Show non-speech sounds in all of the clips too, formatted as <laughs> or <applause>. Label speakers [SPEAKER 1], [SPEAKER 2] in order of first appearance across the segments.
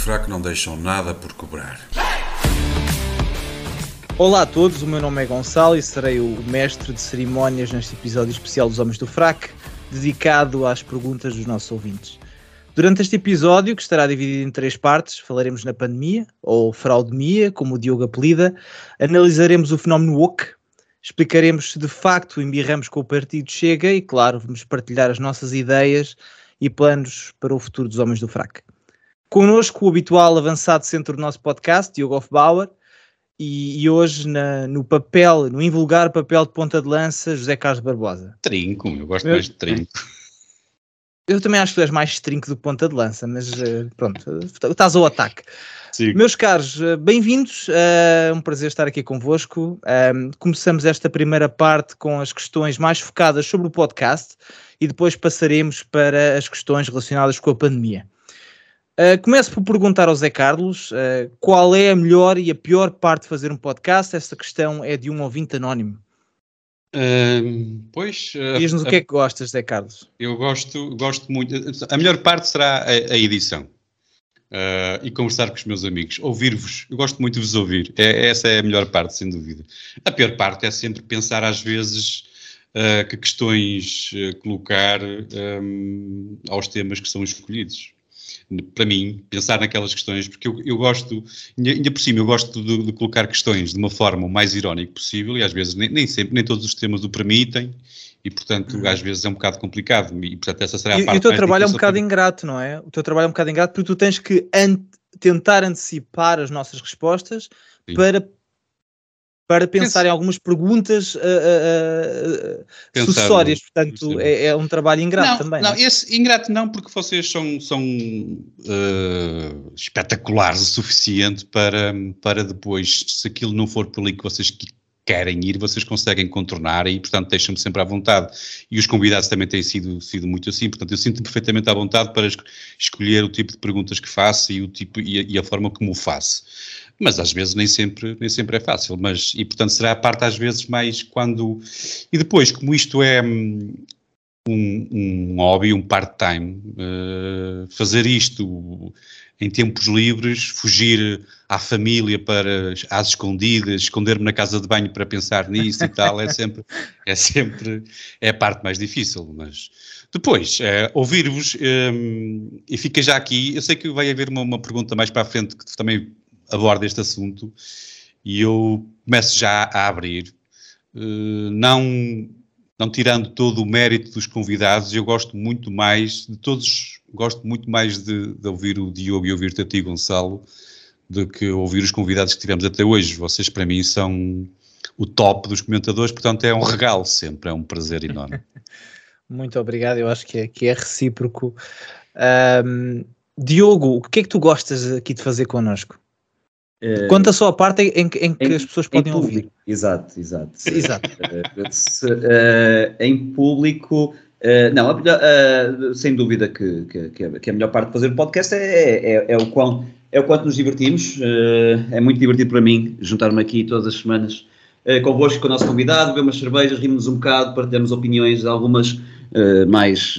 [SPEAKER 1] Fraco não deixam nada por cobrar.
[SPEAKER 2] Olá a todos, o meu nome é Gonçalo e serei o mestre de cerimónias neste episódio especial dos Homens do Fraco, dedicado às perguntas dos nossos ouvintes. Durante este episódio, que estará dividido em três partes, falaremos na pandemia, ou fraudemia, como o Diogo apelida, analisaremos o fenómeno woke, explicaremos se de facto embirramos com o partido Chega e, claro, vamos partilhar as nossas ideias e planos para o futuro dos Homens do Fraco. Connosco o habitual avançado centro do nosso podcast, Diogo Hofbauer, e, e hoje na, no papel, no invulgar papel de ponta de lança, José Carlos Barbosa.
[SPEAKER 3] Trinco, eu gosto Meu, mais de trinco.
[SPEAKER 2] Eu também acho que tu és mais trinco do que ponta de lança, mas eh, pronto, estás ao ataque. Sim. Meus caros, eh, bem-vindos. É um prazer estar aqui convosco. começamos esta primeira parte com as questões mais focadas sobre o podcast e depois passaremos para as questões relacionadas com a pandemia. Uh, começo por perguntar ao Zé Carlos uh, qual é a melhor e a pior parte de fazer um podcast. Essa questão é de um ouvinte anónimo.
[SPEAKER 3] Uh, pois.
[SPEAKER 2] Diz-nos o que é que gostas, Zé Carlos.
[SPEAKER 3] Eu gosto, gosto muito. A melhor parte será a, a edição. e conversar com os meus amigos. Ouvir-vos. Eu gosto muito de vos ouvir. É, essa é a melhor parte, sem dúvida. A pior parte é sempre pensar, às vezes, que questões colocar um, aos temas que são escolhidos para mim, pensar naquelas questões, porque eu, eu gosto, ainda, por cima, eu gosto de, de, colocar questões de uma forma o mais irónica possível e às vezes nem, nem sempre, nem todos os temas o permitem e portanto uhum. às vezes é um bocado complicado e portanto essa será a
[SPEAKER 2] e,
[SPEAKER 3] parte
[SPEAKER 2] E o teu trabalho é um bocado ingrato, não é? O teu trabalho é um bocado ingrato porque tu tens que tentar antecipar as nossas respostas Sim. para para pensar em algumas perguntas uh, uh, uh, sucessórias, portanto é, é, um trabalho ingrato
[SPEAKER 3] não,
[SPEAKER 2] também.
[SPEAKER 3] Não, não, esse ingrato não, porque vocês são, são uh, espetaculares o suficiente para, para depois, se aquilo não for pelo que vocês querem ir, vocês conseguem contornar e, portanto, deixam-me sempre à vontade. E os convidados também têm sido, sido muito assim, portanto, eu sinto-me perfeitamente à vontade para escolher o tipo de perguntas que faço e, o tipo, e, a, e a forma como o faço mas às vezes nem sempre, nem sempre é fácil, mas, e portanto será a parte às vezes mais quando, e depois como isto é hum, um, um hobby, um part-time, uh, fazer isto em tempos livres, fugir à família para às escondidas, esconder-me na casa de banho para pensar nisso e tal, é sempre, é sempre, é a parte mais difícil, mas depois, é, ouvir-vos, um, e fica já aqui, eu sei que vai haver uma, uma pergunta mais para a frente que também aborda este assunto e eu começo já a abrir, uh, não, não tirando todo o mérito dos convidados, eu gosto muito mais de todos, gosto muito mais de, de ouvir o Diogo e ouvir-te a ti, Gonçalo, do que ouvir os convidados que tivemos até hoje. Vocês, para mim, são o top dos comentadores, portanto, é um regalo sempre, é um prazer enorme. <laughs>
[SPEAKER 2] muito obrigado, eu acho que é, que é recíproco. Um, Diogo, o que é que tu gostas aqui de fazer connosco? Uh, Conta só a parte em, em que em, as pessoas podem ouvir.
[SPEAKER 4] Exato, exato. <laughs> exato. uh, em público, uh, não, sem dúvida que, que, que, a melhor parte de fazer o podcast é, é, é o, quão, é o quanto nos divertimos. é muito divertido para mim juntar-me aqui todas as semanas convosco, com o nosso convidado, beber umas cervejas, rimos um bocado, partilhamos opiniões, algumas mais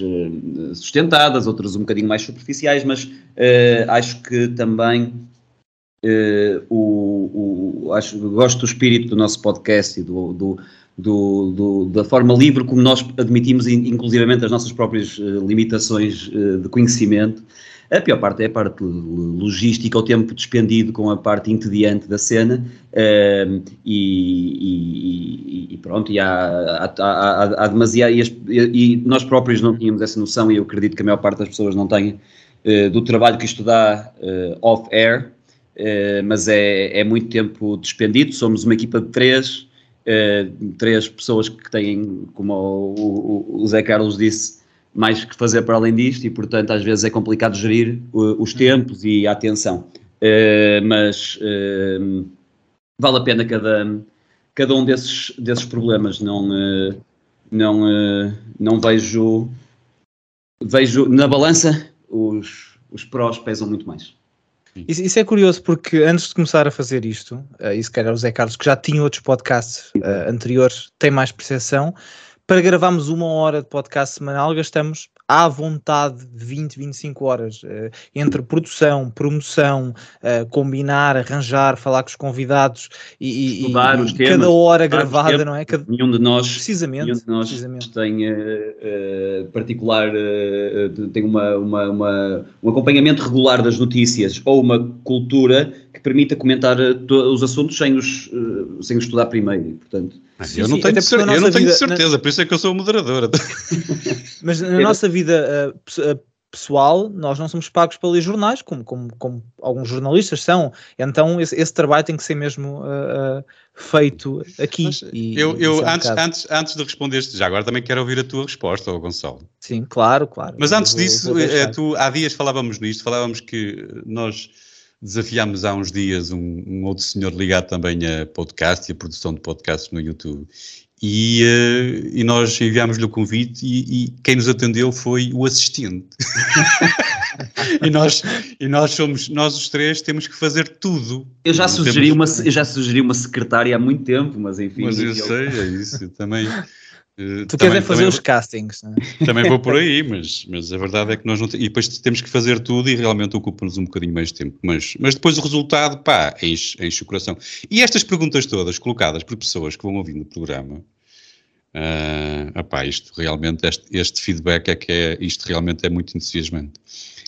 [SPEAKER 4] sustentadas, outras um bocadinho mais superficiais, mas acho que também Uh, o, o, acho, gosto do espírito do nosso podcast e do, do, do, da forma livre como nós admitimos, inclusivamente, as nossas próprias uh, limitações uh, de conhecimento. A pior parte é a parte logística, o tempo despendido com a parte entediante da cena e, e, e, pronto, e há, há, há, há demasiado, e, e, nós próprios não tínhamos essa noção e eu acredito que a maior parte das pessoas não tem do trabalho que isto dá off-air, mas é, é muito tempo despendido. Somos uma equipa de três, uh, três pessoas que têm, como o, o, o, Zé Carlos disse, mais que fazer para além disto, e portanto às vezes é complicado gerir uh, os tempos e a atenção. mas vale a pena cada, cada um desses, desses problemas. Não, não, não vejo, vejo na balança os, os prós pesam muito mais.
[SPEAKER 2] Isso, isso, é curioso porque antes de começar a fazer isto, uh, e se calhar o Zé Carlos, que já tinha outros podcasts uh, anteriores, tem mais percepção, para gravarmos uma hora de podcast semanal gastamos à vontade de 20, 25 horas uh, entre produção, promoção, uh, combinar, arranjar, falar com os convidados e,
[SPEAKER 4] Estudar
[SPEAKER 2] e,
[SPEAKER 4] os temas,
[SPEAKER 2] cada hora gravada,
[SPEAKER 4] temas.
[SPEAKER 2] não é? Cada...
[SPEAKER 4] Nenhum de nós,
[SPEAKER 2] precisamente,
[SPEAKER 4] nenhum de nós
[SPEAKER 2] precisamente.
[SPEAKER 4] tem particular, tem uma, uma, uma, um acompanhamento regular das notícias ou uma cultura que permita comentar os assuntos sem os, sem os estudar primeiro, portanto...
[SPEAKER 3] eu não tenho, cer eu não tenho vida, certeza, na... por isso é que eu sou moderadora.
[SPEAKER 2] Mas na <laughs> nossa vida uh, pessoal, nós não somos pagos para ler jornais, como, como, como alguns jornalistas são. Então esse, esse trabalho tem que ser mesmo uh, uh, feito aqui.
[SPEAKER 3] E, eu, eu antes, antes, antes de responder já agora também quero ouvir a tua resposta, Gonçalo.
[SPEAKER 2] Sim, claro, claro.
[SPEAKER 3] Mas antes vou, disso, vou tu, há dias falávamos nisto, falávamos que nós desafiámos há uns dias um, um, outro senhor ligado também a podcast e a produção de podcasts no YouTube. E, uh, e nós enviámos-lhe o convite e, e, quem nos atendeu foi o assistente. <laughs> e, nós, e nós somos, nós os três temos que fazer tudo.
[SPEAKER 4] Eu já, sugeri, temos... uma, eu já sugeri uma secretária há muito tempo, mas enfim.
[SPEAKER 3] Mas eu sei, é isso, também...
[SPEAKER 2] Uh, tu queres é fazer os castings, não
[SPEAKER 3] é? Também vou por aí, mas, mas a verdade é que nós não temos. E depois temos que fazer tudo e realmente ocupa-nos um bocadinho mais de tempo. Mas, mas depois o resultado, pá, enche, enche o coração. E estas perguntas todas colocadas por pessoas que vão ouvindo o programa, uh, opá, isto realmente, este, este feedback é que é, isto realmente é muito entusiasmante.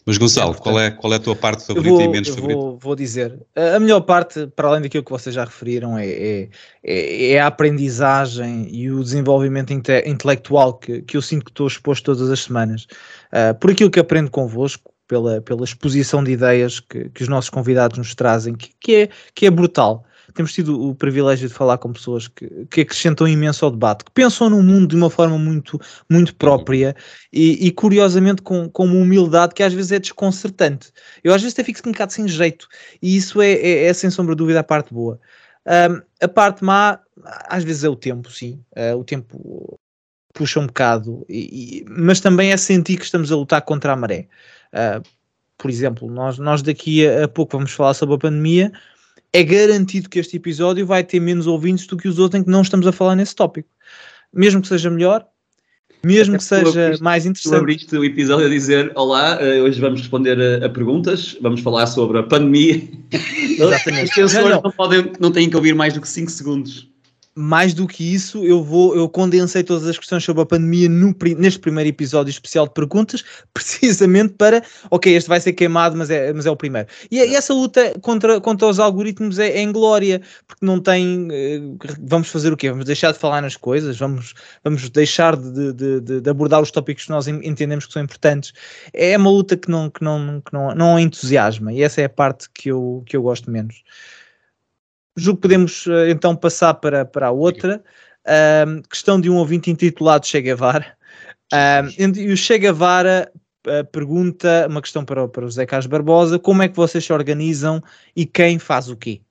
[SPEAKER 3] Mas Gonçalo, é, qual, é, qual é a tua parte favorita
[SPEAKER 2] vou,
[SPEAKER 3] e menos favorita?
[SPEAKER 2] Vou, vou, dizer, a melhor parte, para além daquilo que vocês já referiram, é, é, é, é a aprendizagem e o desenvolvimento inte intelectual que, que eu sinto que estou exposto todas as semanas. Uh, por aquilo que aprendo convosco, pela, pela exposição de ideias que, que os nossos convidados nos trazem, que, que, é, que é brutal temos tido o privilégio de falar com pessoas que, que acrescentam imenso ao debate, que pensam no mundo de uma forma muito, muito própria e, e, curiosamente com, com uma humildade que às vezes é desconcertante. Eu às vezes até fico um bocado sem jeito e isso é, é, é sem sombra de dúvida a parte boa. Um, a parte má, às vezes é o tempo, sim. Uh, o tempo puxa um bocado, e, e, mas também é sentir que estamos a lutar contra a maré. Uh, por exemplo, nós, nós daqui a, a pouco vamos falar sobre a pandemia, é garantido que este episódio vai ter menos ouvintes do que os outros em que não estamos a falar nesse tópico. Mesmo que seja melhor, mesmo que seja abriste, mais interessante. Tu
[SPEAKER 4] abriste o episódio a dizer: Olá, eh, hoje vamos responder a, a perguntas, vamos falar sobre a pandemia. <laughs> Exatamente. Os sensores não, não. Não, podem, não têm que ouvir mais do que 5 segundos
[SPEAKER 2] mais do que isso, eu vou, eu condensei todas as questões sobre a pandemia no, neste primeiro episódio especial de perguntas, <laughs> precisamente para, ok, este vai ser queimado, mas é, mas é o primeiro. E, e essa luta contra, contra os algoritmos é, é em glória, porque não tem, eh, vamos fazer o quê? Vamos deixar de falar nas coisas, vamos, vamos deixar de, de, de, de abordar os tópicos que nós entendemos que são importantes. É uma luta que não, que não, que não, não entusiasma, e essa é a parte que eu, que eu gosto menos. Julgo que podemos uh, então passar para, para a outra. Uh, questão de um ouvinte intitulado Che Guevara. Uh, e o Che Guevara uh, pergunta uma questão para, para o José Carlos Barbosa: como é que vocês se organizam e quem faz o quê?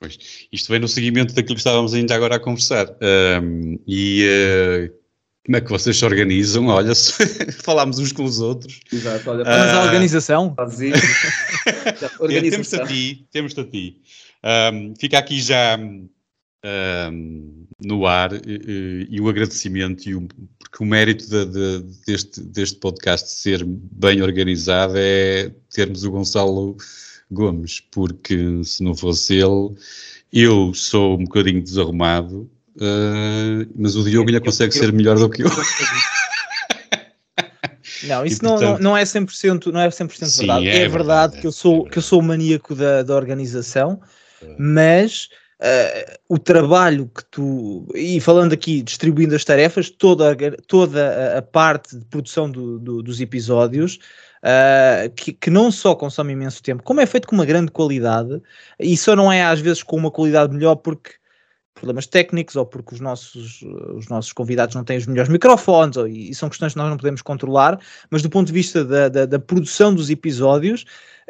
[SPEAKER 3] Pois, isto vem no seguimento daquilo que estávamos ainda agora a conversar. Um, e uh, como é que vocês se organizam? Olha, <laughs> falámos uns com os outros.
[SPEAKER 2] Exato, olha, mas a organização.
[SPEAKER 3] organização. <laughs> temos-te a ti, temos-te a ti. Um, fica aqui já um, no ar e, e, o agradecimento, e o, porque o mérito de, de, deste, deste podcast ser bem organizado é termos o Gonçalo Gomes, porque se não fosse ele, eu sou um bocadinho desarrumado, uh, mas o Diogo ainda consegue ser melhor do que eu.
[SPEAKER 2] Não, isso e, não, portanto, não, não é 100%, não é 100% sim, verdade. É, é, verdade, é, que eu sou, é que eu sou o maníaco da, da organização, mas uh, o trabalho que tu, e falando aqui, distribuindo as tarefas, toda, toda a, parte de produção do, do, dos episódios, uh, que, que, não só consome imenso tempo, como é feito com uma grande qualidade, e só não é às vezes com uma qualidade melhor porque problemas técnicos ou porque os nossos, os nossos convidados não têm os melhores microfones, ou, e são questões que nós não podemos controlar, mas do ponto de vista da, da, da produção dos episódios,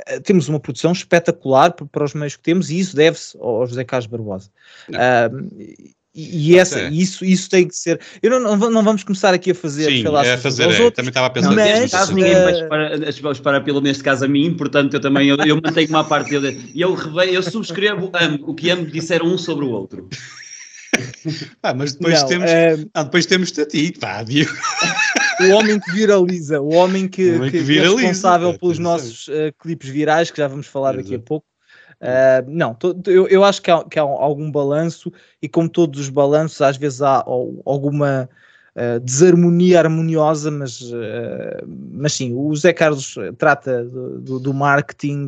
[SPEAKER 2] eh, temos uma produção espetacular para os meios que temos e isso deve-se ao José Carlos Barbosa. Uh, e, e essa, isso, isso tem que ser. Eu não, não, não vamos começar aqui a fazer.
[SPEAKER 3] Sim, é a fazer. É, também estava a pensar
[SPEAKER 4] mas, neste caso, ninguém vai esperar, esperar pelo, neste caso, a mim, portanto, eu também eu, eu mantenho uma parte. Eu, eu, eu subscrevo amo, o que ambos disseram um sobre o outro. <laughs>
[SPEAKER 3] Ah, mas depois não, temos. É... Ah, depois temos a ti, pá, <laughs>
[SPEAKER 2] o homem que viraliza, o homem que,
[SPEAKER 3] O homem
[SPEAKER 2] que
[SPEAKER 3] que viraliza,
[SPEAKER 2] é responsável
[SPEAKER 3] é,
[SPEAKER 2] pelos
[SPEAKER 3] atenção.
[SPEAKER 2] nossos uh, clipes virais, que já vamos falar daqui a
[SPEAKER 3] Exato.
[SPEAKER 2] pouco. Uh, não, eu, eu acho que há, que há algum balanço, e como todos os balanços, às vezes há al- alguma uh, desarmonia harmoniosa, mas, uh, mas sim, o Zé Carlos uh, trata do, do- do marketing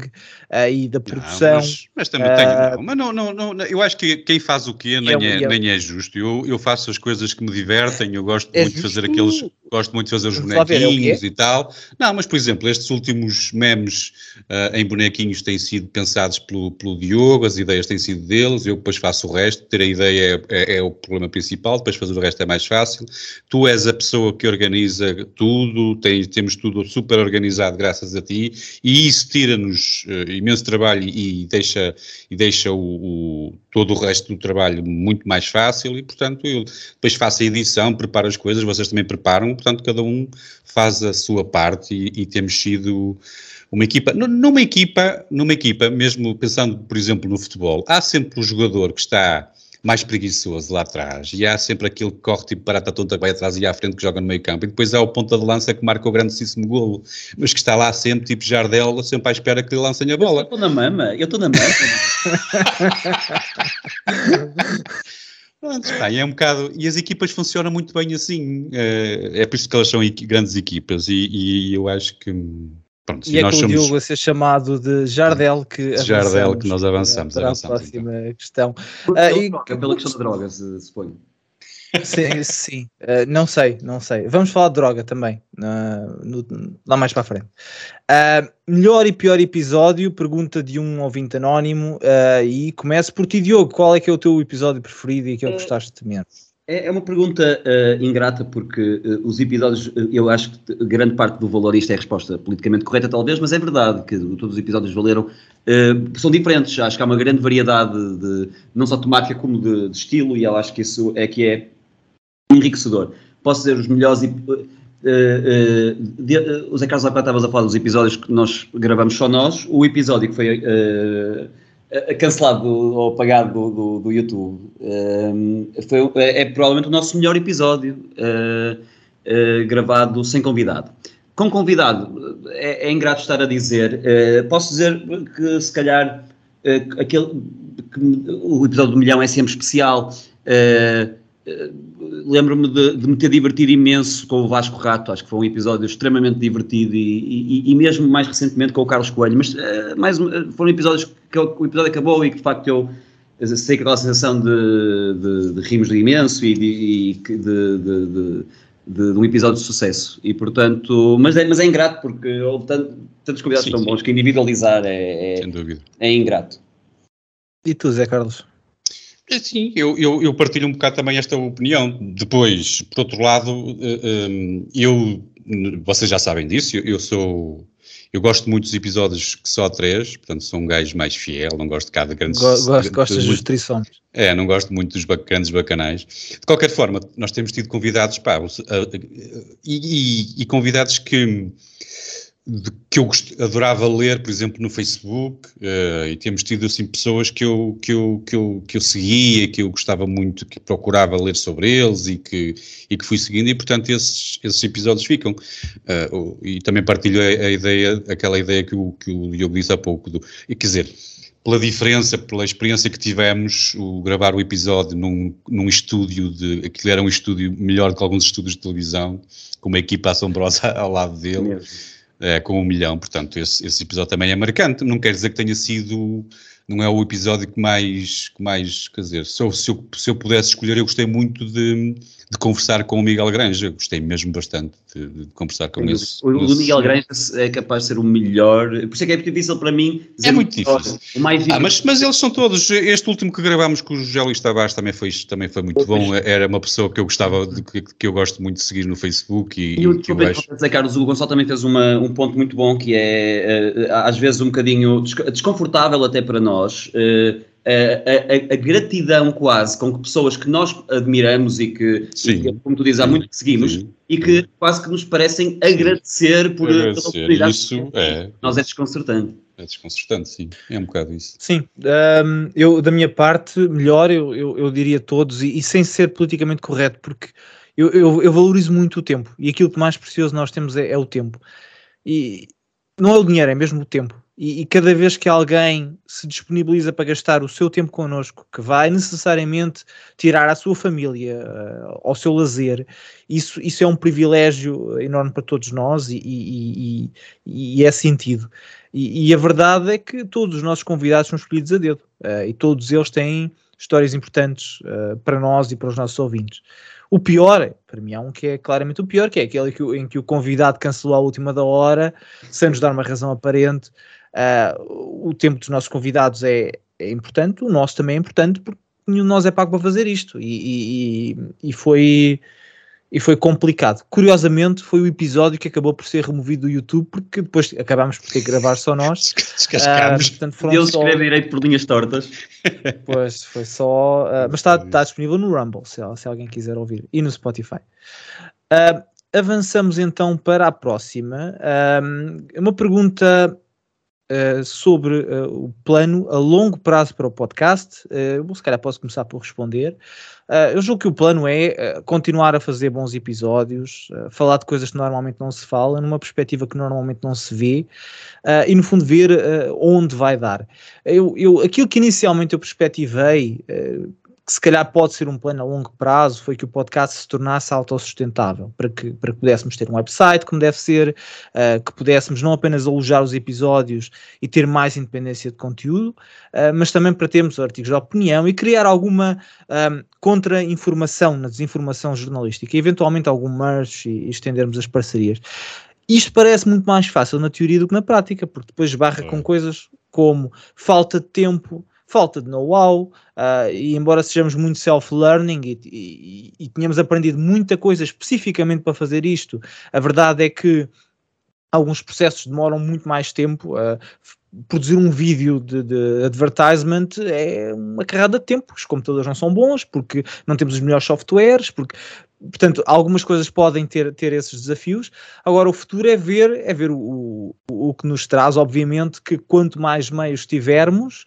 [SPEAKER 2] e da
[SPEAKER 3] Não,
[SPEAKER 2] produção.
[SPEAKER 3] mas, mas também
[SPEAKER 2] Ah,
[SPEAKER 3] tenho, não, mas não, não, não, não, eu acho que quem faz o quê nem
[SPEAKER 2] É,
[SPEAKER 3] é,
[SPEAKER 2] é-
[SPEAKER 3] nem é justo. Eu, eu faço as coisas que me divertem, eu gosto
[SPEAKER 2] É
[SPEAKER 3] muito de fazer aqueles, gosto muito de fazer os
[SPEAKER 2] é
[SPEAKER 3] bonequinhos e tal. Não, mas por exemplo, estes últimos memes ah, em bonequinhos têm sido pensados pelo, pelo Diogo, as ideias têm sido deles, eu depois faço o resto, ter a ideia é, é- é o problema principal, depois fazer o resto é mais fácil. Tu és a pessoa que organiza tudo, tem- temos tudo super organizado graças a ti, e isso tira-nos eh, imenso trabalho e deixa, e deixa o, o- todo o resto do trabalho muito mais fácil e, portanto, eu depois faço a edição, preparo as coisas, vocês também preparam, portanto, cada um faz a sua parte e, e temos sido uma equipa, nu- numa equipa, numa equipa, mesmo pensando, por exemplo, no futebol, há sempre o jogador que está mais preguiçoso lá atrás e há sempre aquele que corre tipo barata tonta que vai atrás e à frente que joga no meio campo e depois há o ponta de lança que marca o grandíssimo golo, mas que está lá sempre tipo Jardel, sempre à espera que lhe lancem a
[SPEAKER 4] Eu
[SPEAKER 3] bola.
[SPEAKER 4] estou na mama, eu estou na mama.
[SPEAKER 3] Pronto, e é um bocado, e as equipas funcionam muito bem assim, eh, é por isso que elas são grandes equipas e, e eu acho que, pronto,
[SPEAKER 2] E é
[SPEAKER 3] nós
[SPEAKER 2] com o
[SPEAKER 3] somos...
[SPEAKER 2] Diogo a ser chamado de Jardel que
[SPEAKER 3] Jardel
[SPEAKER 2] avançamos
[SPEAKER 3] que nós avançamos,
[SPEAKER 2] para
[SPEAKER 3] avançamos,
[SPEAKER 2] a próxima questão. Ah,
[SPEAKER 4] Pela
[SPEAKER 2] e-
[SPEAKER 4] droga, pela questão da droga, se- suponho.
[SPEAKER 2] Sim, <laughs> sim. Uh, não sei, não sei. Vamos falar de droga também, uh, no- lá mais para a frente. Uh, melhor e pior episódio, pergunta de um ouvinte anónimo, uh, e começo por ti, Diogo. Qual é que é o teu episódio preferido e que é o que gostaste menos?
[SPEAKER 4] É é uma pergunta eh, ingrata porque eh, os episódios, eh, eu acho que grande parte do valor, isto é a resposta politicamente correta talvez, mas é verdade que todos os episódios valeram, eh, são diferentes, acho que há uma grande variedade de, não só temática como de, de estilo e eu acho que isso é que é enriquecedor. Posso dizer os melhores... eh, eh, de- eh, o Zé Carlos há estavas a falar dos episódios que nós gravamos só nós, o episódio que foi... eh, cancelado do- ou apagado do, do, do YouTube. Um, foi, é, é provavelmente o nosso melhor episódio uh, uh, gravado sem convidado. Com convidado, é, é ingrato estar a dizer, uh, posso dizer que se calhar aquele, que o episódio do milhão é sempre especial. Uh, Lembro-me de, de me ter divertido imenso com o Vasco Rato, acho que foi um episódio extremamente divertido e, e, e mesmo mais recentemente com o Carlos Coelho, mas uh, mais, um- foram episódios que o o episódio acabou e que de facto eu sei que aquela sensação de, de, de rimos de imenso e, de, de, de, de- de- de um episódio de sucesso. E portanto, mas é, mas é ingrato porque houve tanto- tantos convidados
[SPEAKER 3] Sim,
[SPEAKER 4] tão
[SPEAKER 3] sim.
[SPEAKER 4] bons que individualizar é, é,
[SPEAKER 3] Sem dúvida.
[SPEAKER 4] é ingrato.
[SPEAKER 2] E tu, Zé Carlos?
[SPEAKER 3] É, Sim, eu, eu, eu partilho um bocado também esta opinião. Depois, por outro lado, eh, hum, eu, vocês já sabem disso, eu, sou, eu gosto muito dos episódios que só três, portanto sou um gajo mais fiel, não gosto de cada grande...
[SPEAKER 2] Go gosto, gostas dos restrições?
[SPEAKER 3] É, não gosto muito dos grandes bacanais. De qualquer forma, nós temos tido convidados, pá, e, e- e convidados que, que eu adorava ler, por exemplo, no Facebook, eh, e temos tido, assim, pessoas que eu, que, eu, que, eu, que eu seguia, que eu gostava muito, que procurava ler sobre eles e que, e que fui seguindo, e, portanto, esses, esses episódios ficam. O- e também partilho a, a ideia, aquela ideia que o, que o Diogo disse há pouco, do, e, quer dizer, pela diferença, pela experiência que tivemos, o gravar o episódio num, num estúdio de. Aquilo era um estúdio melhor que alguns estúdios de televisão, com uma equipa assombrosa <laughs> ao lado dele,
[SPEAKER 4] Mesmo.
[SPEAKER 3] É, com um milhão. Portanto, esse, esse episódio também é marcante. Não quer dizer que tenha sido. Não é o episódio que mais. Que mais quer dizer, se eu, se, eu, se eu pudesse escolher, eu gostei muito de, de conversar com o Miguel Granja. Gostei mesmo bastante de, de conversar com esse.
[SPEAKER 4] o, o Miguel Granja é capaz de ser o melhor, por isso é que é muito difícil para mim dizer
[SPEAKER 3] É muito
[SPEAKER 4] o
[SPEAKER 3] difícil.
[SPEAKER 4] O mais
[SPEAKER 3] Ah, mas, mas eles são todos. Este último que gravámos com o José Luís Tavares também foi, também foi muito bom. Era uma pessoa que eu gostava, de, que, que eu gosto muito de seguir no Facebook e,
[SPEAKER 4] E o
[SPEAKER 3] e que eu
[SPEAKER 4] desculpa,
[SPEAKER 3] acho.
[SPEAKER 4] Zé Carlos, o Gonçalo também fez uma, um ponto muito bom que é, eh, às vezes, um bocadinho des- desconfortável até para nós, eh, a, a- a gratidão quase com que pessoas que nós admiramos e que, e que, como tu dizes, há muito que seguimos,
[SPEAKER 3] Sim.
[SPEAKER 4] e que quase que nos parecem agradecer por pela
[SPEAKER 3] Agradecer.
[SPEAKER 4] oportunidade.
[SPEAKER 3] Isso é,
[SPEAKER 4] Nós é desconcertante.
[SPEAKER 3] é desconcertante, sim. É um bocado isso.
[SPEAKER 2] Sim, hum, eu da minha parte, melhor, eu, eu, eu diria todos, e, e sem ser politicamente correto, porque eu, eu, eu, valorizo muito o tempo e aquilo que mais precioso nós temos é, é o tempo. E não é o dinheiro, é mesmo o tempo. E, e, cada vez que alguém se disponibiliza para gastar o seu tempo connosco, que vai necessariamente tirar à sua família, uh, ao seu lazer, isso, isso é um privilégio enorme para todos nós e, e, e é sentido. E, a verdade é que todos os nossos convidados são escolhidos a dedo uh, e todos eles têm histórias importantes uh, para nós e para os nossos ouvintes. O pior, para mim há um que é claramente o pior, que é aquele que, em que o convidado cancelou à última da hora, sem nos dar uma razão aparente. Uh, o tempo dos nossos convidados é, é, importante, o nosso também é importante, porque nenhum de nós é pago para fazer isto. E, e, e foi e foi complicado. Curiosamente, foi o episódio que acabou por ser removido do YouTube, porque depois acabámos por ter que gravar só nós. <laughs>
[SPEAKER 3] Descascámos.
[SPEAKER 4] Uh, portanto, foram só... direito por linhas tortas. <laughs>
[SPEAKER 2] Pois, foi só. Uh, mas está, está disponível no Rumble, se, se, alguém quiser ouvir, e no Spotify. Uh, avançamos então para a próxima. uma pergunta Uh, sobre uh, o plano a longo prazo para o podcast. Uh, se calhar posso começar por responder. Eu julgo que o plano é continuar a fazer bons episódios, falar de coisas que normalmente não se fala, numa perspectiva que normalmente não se vê, e no fundo ver onde vai dar. Eu, eu, aquilo que inicialmente eu perspectivei que se calhar pode ser um plano a longo prazo, foi que o podcast se tornasse autossustentável, para que, para que pudéssemos ter um website como deve ser, uh, que pudéssemos não apenas alojar os episódios e ter mais independência de conteúdo, uh, mas também para termos artigos de opinião e criar alguma um, contra-informação na desinformação jornalística, e eventualmente algum merch e, e estendermos as parcerias. Isto parece muito mais fácil na teoria do que na prática, porque depois barra com coisas como falta de tempo, falta de know-how, uh, e embora sejamos muito self-learning e, e, e tenhamos aprendido muita coisa especificamente para fazer isto, a verdade é que alguns processos demoram muito mais tempo. Uh, produzir um vídeo de, de, advertisement é uma carrada de tempo. Os computadores não são bons, porque não temos os melhores softwares, porque portanto, algumas coisas podem ter, ter esses desafios. Agora, o futuro é ver, é ver o, o, o que nos traz, obviamente, que quanto mais meios tivermos,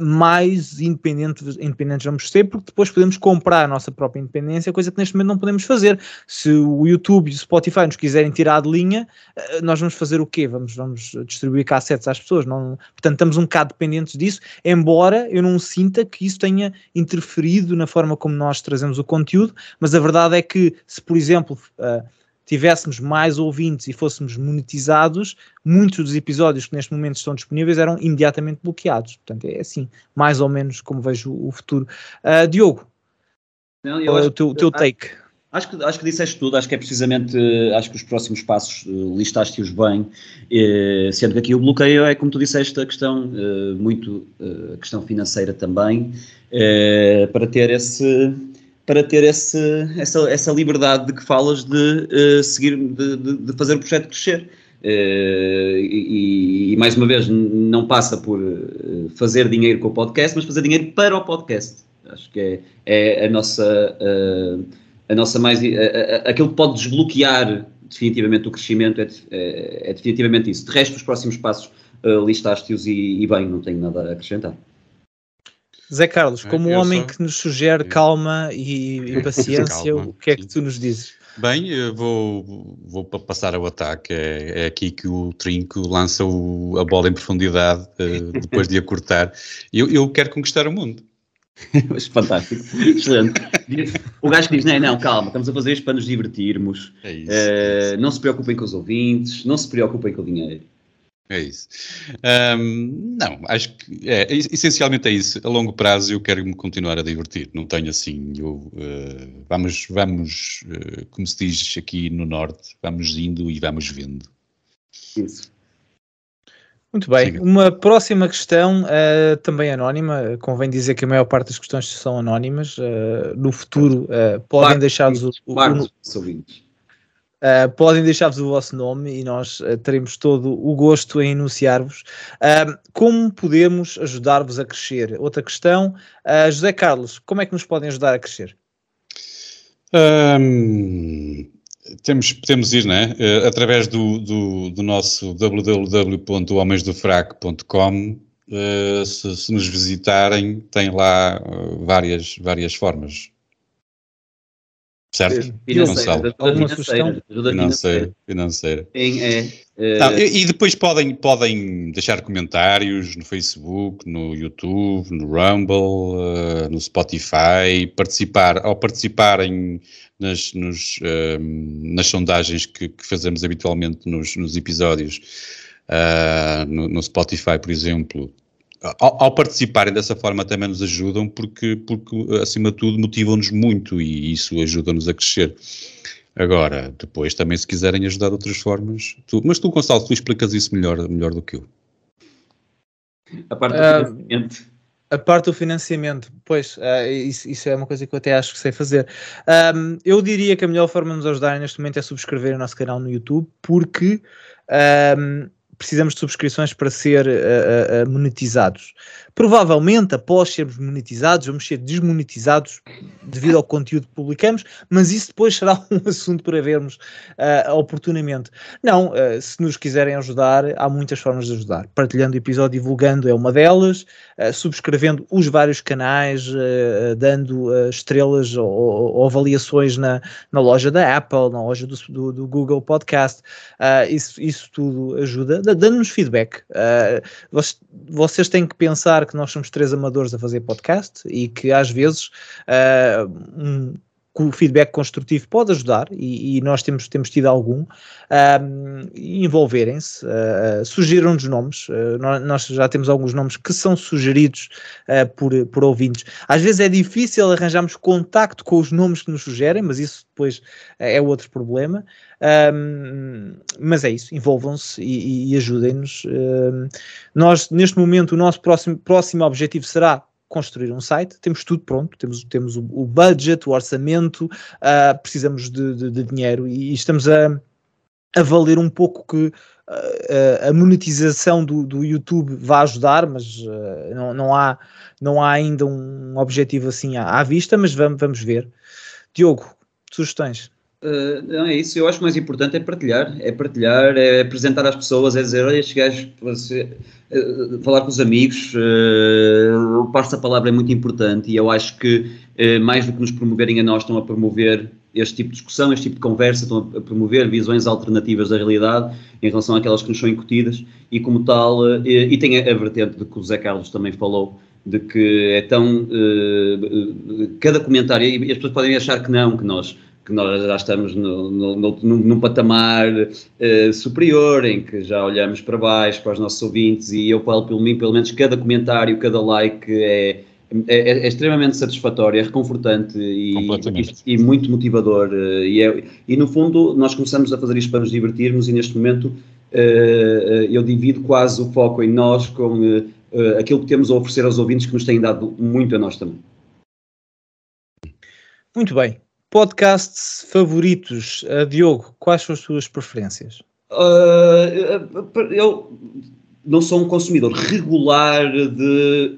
[SPEAKER 2] mais independentes, independentes vamos ser, porque depois podemos comprar a nossa própria independência, coisa que neste momento não podemos fazer. Se o YouTube e o Spotify nos quiserem tirar de linha, eh, nós vamos fazer o quê? Vamos, vamos distribuir cassetes às pessoas. Não, portanto, estamos um bocado dependentes disso, embora eu não sinta que isso tenha interferido na forma como nós trazemos o conteúdo, mas a verdade é que se, por exemplo, uh, tivéssemos mais ouvintes e fôssemos monetizados, muitos dos episódios que neste momento estão disponíveis eram imediatamente bloqueados. Portanto, é assim, mais ou menos como vejo o futuro. Uh, Diogo, Não, qual é o teu, teu take?
[SPEAKER 4] Acho que, acho que disseste tudo, acho que é precisamente, acho que os próximos passos uh, listaste-os bem, eh, sendo que aqui o bloqueio é, como tu disseste, a questão, muito a questão financeira também, para ter esse, para ter esse, essa, essa liberdade de que falas de uh, seguir, de, de, de, fazer o projeto crescer. Uh, e, e, mais uma vez, não passa por eh, fazer dinheiro com o podcast, mas fazer dinheiro para o podcast. Acho que é, é a nossa, uh, a nossa mais. aquilo que pode desbloquear definitivamente o crescimento é, é, é definitivamente isso. De resto, os próximos passos listaste-os e, e bem, não tenho nada a acrescentar.
[SPEAKER 2] Zé Carlos, como um homem só... que nos sugere calma e, e <laughs> paciência, calma, o que é que tu nos dizes?
[SPEAKER 3] Bem, eu vou, vou passar ao ataque. É, é aqui que o Trinco lança o, a bola em profundidade uh, <laughs> depois de a cortar. Eu, eu quero conquistar o mundo. <laughs>
[SPEAKER 4] Fantástico, excelente. O gajo que diz: não, não, calma, estamos a fazer isto para nos divertirmos. É isso, uh, é isso. Não se preocupem com os ouvintes, não se preocupem com o dinheiro.
[SPEAKER 3] É isso. Um, não, acho que é, essencialmente é isso. A longo prazo eu quero me continuar a divertir. Não tenho assim, eu, uh, vamos, vamos, uh, como se diz aqui no Norte, vamos indo e vamos vendo.
[SPEAKER 4] Isso.
[SPEAKER 2] Muito bem. Siga. Uma próxima questão, uh, também anónima. Convém dizer que a maior parte das questões são anónimas. no futuro podem deixar-nos o, o, o, Uh, podem deixar-vos o vosso nome e nós uh, teremos todo o gosto em enunciar-vos. Uh, como podemos ajudar-vos a crescer? Outra questão. José Carlos, como é que nos podem ajudar a crescer?
[SPEAKER 3] Um, temos, podemos ir, né? através do, do, do nosso www.homensdofrac.com. Se, se, nos visitarem, tem lá várias, várias formas Certo?
[SPEAKER 4] Financeira,
[SPEAKER 2] Alguma
[SPEAKER 4] financeira,
[SPEAKER 2] sugestão?
[SPEAKER 3] Financeira. financeira.
[SPEAKER 4] Sim, é, é,
[SPEAKER 3] Não, e, e depois podem, podem deixar comentários no Facebook, no YouTube, no Rumble, eh, no Spotify, participar, ao participarem nas, nos, eh, nas sondagens que, que fazemos habitualmente nos, nos episódios, ah, no, no Spotify, por exemplo, ao, ao participarem dessa forma também nos ajudam porque, porque acima de tudo, motivam-nos muito e isso ajuda-nos a crescer. Agora, depois também se quiserem ajudar de outras formas, tu- mas tu, Gonçalo, tu explicas isso melhor, melhor do que eu.
[SPEAKER 4] a parte do
[SPEAKER 2] Ah,
[SPEAKER 4] financiamento.
[SPEAKER 2] A parte do financiamento, pois, ah, isso, isso é uma coisa que eu até acho que sei fazer. Ahm, eu diria que a melhor forma de nos ajudar neste momento é subscrever o nosso canal no YouTube, porque ahm, precisamos de subscrições para ser ah, ah, monetizados. Provavelmente, após sermos monetizados, vamos ser desmonetizados devido ao conteúdo que publicamos, mas isso depois será <laughs> um assunto para vermos ah, oportunamente. Não, ah, se nos quiserem ajudar, há muitas formas de ajudar. Partilhando o episódio, divulgando é uma delas, ah, subscrevendo os vários canais, dando estrelas ou, ou- avaliações na, na loja da Apple, na loja do, do- do Google Podcast. Isso, isso tudo ajuda, Da- dando-nos feedback. Vocês têm que pensar que nós somos três amadores a fazer podcast e que às vezes ah, um- o feedback construtivo pode ajudar e, e nós temos, temos tido algum ahm, envolverem-se, uh, sugiram-nos nomes, ah, nó- nós já temos alguns nomes que são sugeridos ah, por, por ouvintes. Às vezes é difícil arranjarmos contacto com os nomes que nos sugerem, mas isso depois ah, é outro problema. Ahm, mas é isso, envolvam-se e, e- e ajudem-nos. Ahm, nós, neste momento, o nosso próximo, próximo objetivo será construir um site, temos tudo pronto, temos, temos o, o budget, o orçamento, ah, precisamos de, de- de dinheiro e, e estamos a, a valer um pouco que ah, a monetização do, do YouTube vai ajudar, mas ah, não, não, há, não há ainda um objetivo assim à, à vista, mas vamos, vamos ver. Diogo, sugestões?
[SPEAKER 4] Uh, não é isso, eu acho que o mais importante é partilhar, é partilhar, é apresentar às pessoas, é dizer, olha, estes gajos, você, uh, falar com os amigos, uh, o passo a palavra é muito importante e eu acho que mais do que nos promoverem a nós, estão a promover este tipo de discussão, este tipo de conversa, estão a promover visões alternativas da realidade em relação àquelas que nos são incutidas e como tal, e, e tem a, a vertente de que o Zé Carlos também falou, de que é tão, cada comentário, e as pessoas podem achar que não, que nós que nós já estamos no, no, no, num patamar uh, superior, em que já olhamos para baixo, para os nossos ouvintes, e eu falo pelo mim, pelo menos cada comentário, cada like é, é, é extremamente satisfatório, é reconfortante e, e, e muito motivador. Uh, e, é, e no fundo, nós começamos a fazer isto para nos divertirmos, e neste momento uh, eu divido quase o foco em nós com aquilo que temos a oferecer aos ouvintes, que nos têm dado muito a nós também.
[SPEAKER 2] Muito bem podcasts favoritos, uh, Diogo, quais são as suas preferências?
[SPEAKER 4] Uh, eu não sou um consumidor regular de, de,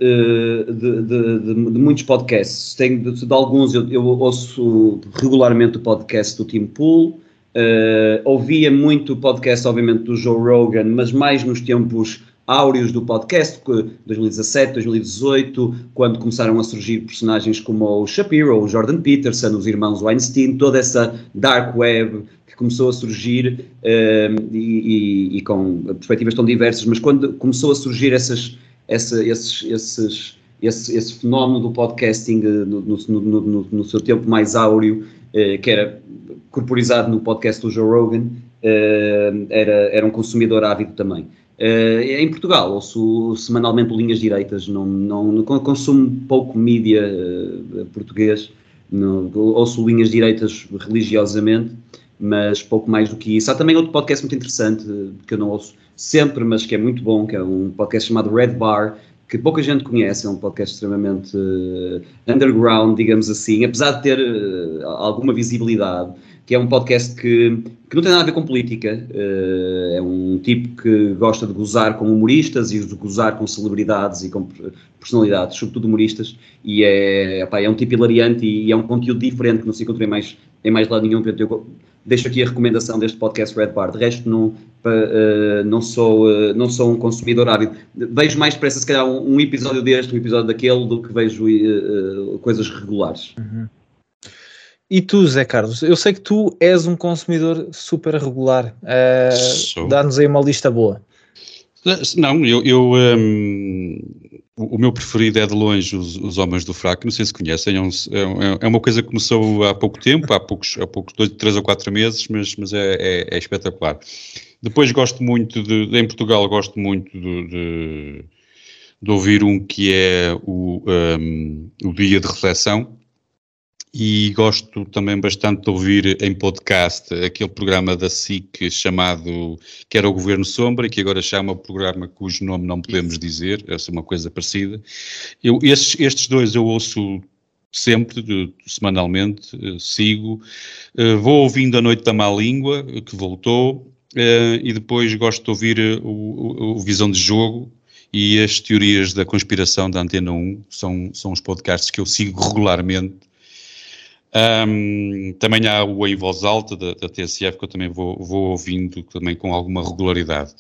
[SPEAKER 4] de, de, de muitos podcasts. Tenho de, alguns, eu, eu, ouço regularmente o podcast do Tim Pool. Uh, ouvia muito o podcast, obviamente, do Joe Rogan, mas mais nos tempos áureos do podcast, 2017, 2018, quando começaram a surgir personagens como o Shapiro, o Jordan Peterson, os irmãos Weinstein, toda essa dark web que começou a surgir um, e, e, e, com perspectivas tão diversas, mas quando começou a surgir essas, essa, esses, esses, esse, esse, fenómeno do podcasting no, no, no, no seu tempo mais áureo, eh, que era corporizado no podcast do Joe Rogan, eh, era, era um consumidor ávido também. Uh, em Portugal, ouço semanalmente Linhas Direitas, não, não, consumo pouco mídia uh, português, não, ouço Linhas Direitas religiosamente, mas pouco mais do que isso. Há também outro podcast muito interessante, que eu não ouço sempre, mas que é muito bom, que é um podcast chamado Red Bar, que pouca gente conhece, é um podcast extremamente uh, underground, digamos assim, apesar de ter alguma visibilidade que é um podcast que, que não tem nada a ver com política. Uh, é um tipo que gosta de gozar com humoristas e de gozar com celebridades e com personalidades, sobretudo humoristas, e é, epá, é um tipo hilariante e, é um conteúdo diferente que não se encontra em mais, em mais lado nenhum. Portanto, eu deixo aqui a recomendação deste podcast Red Bar. De resto, não, uh, não, sou, uh, não sou um consumidor ávido. Vejo mais depressa, se calhar, um, um, episódio deste, um episódio daquele, do que vejo coisas regulares.
[SPEAKER 2] Uhum. E tu, Zé Carlos, eu sei que tu és um consumidor super regular. Uh, Dá-nos aí uma lista boa.
[SPEAKER 3] Não, eu, eu um, o meu preferido é de longe os, os Homens do Fraco, não sei se conhecem, é, um, é, é, uma coisa que começou há pouco tempo, há poucos, há poucos dois, três ou quatro meses, mas, mas é, é, é espetacular. Depois gosto muito de, em Portugal gosto muito de, de, de ouvir um que é o, um, o Dia de Reflexão, e gosto também bastante de ouvir em podcast aquele programa da SIC chamado, que era o Governo Sombra, e que agora chama o programa cujo nome não podemos dizer, é uma coisa parecida. Eu, estes, estes dois eu ouço sempre, de, semanalmente, uh, sigo, uh, vou ouvindo A Noite da Má Língua, que voltou, uh, e depois gosto de ouvir o, o, o Visão de Jogo, e as teorias da conspiração da Antena 1 são, são os podcasts que eu sigo regularmente um, também há o Em Voz Alta da, da, TSF que eu também vou, vou, ouvindo também com alguma regularidade.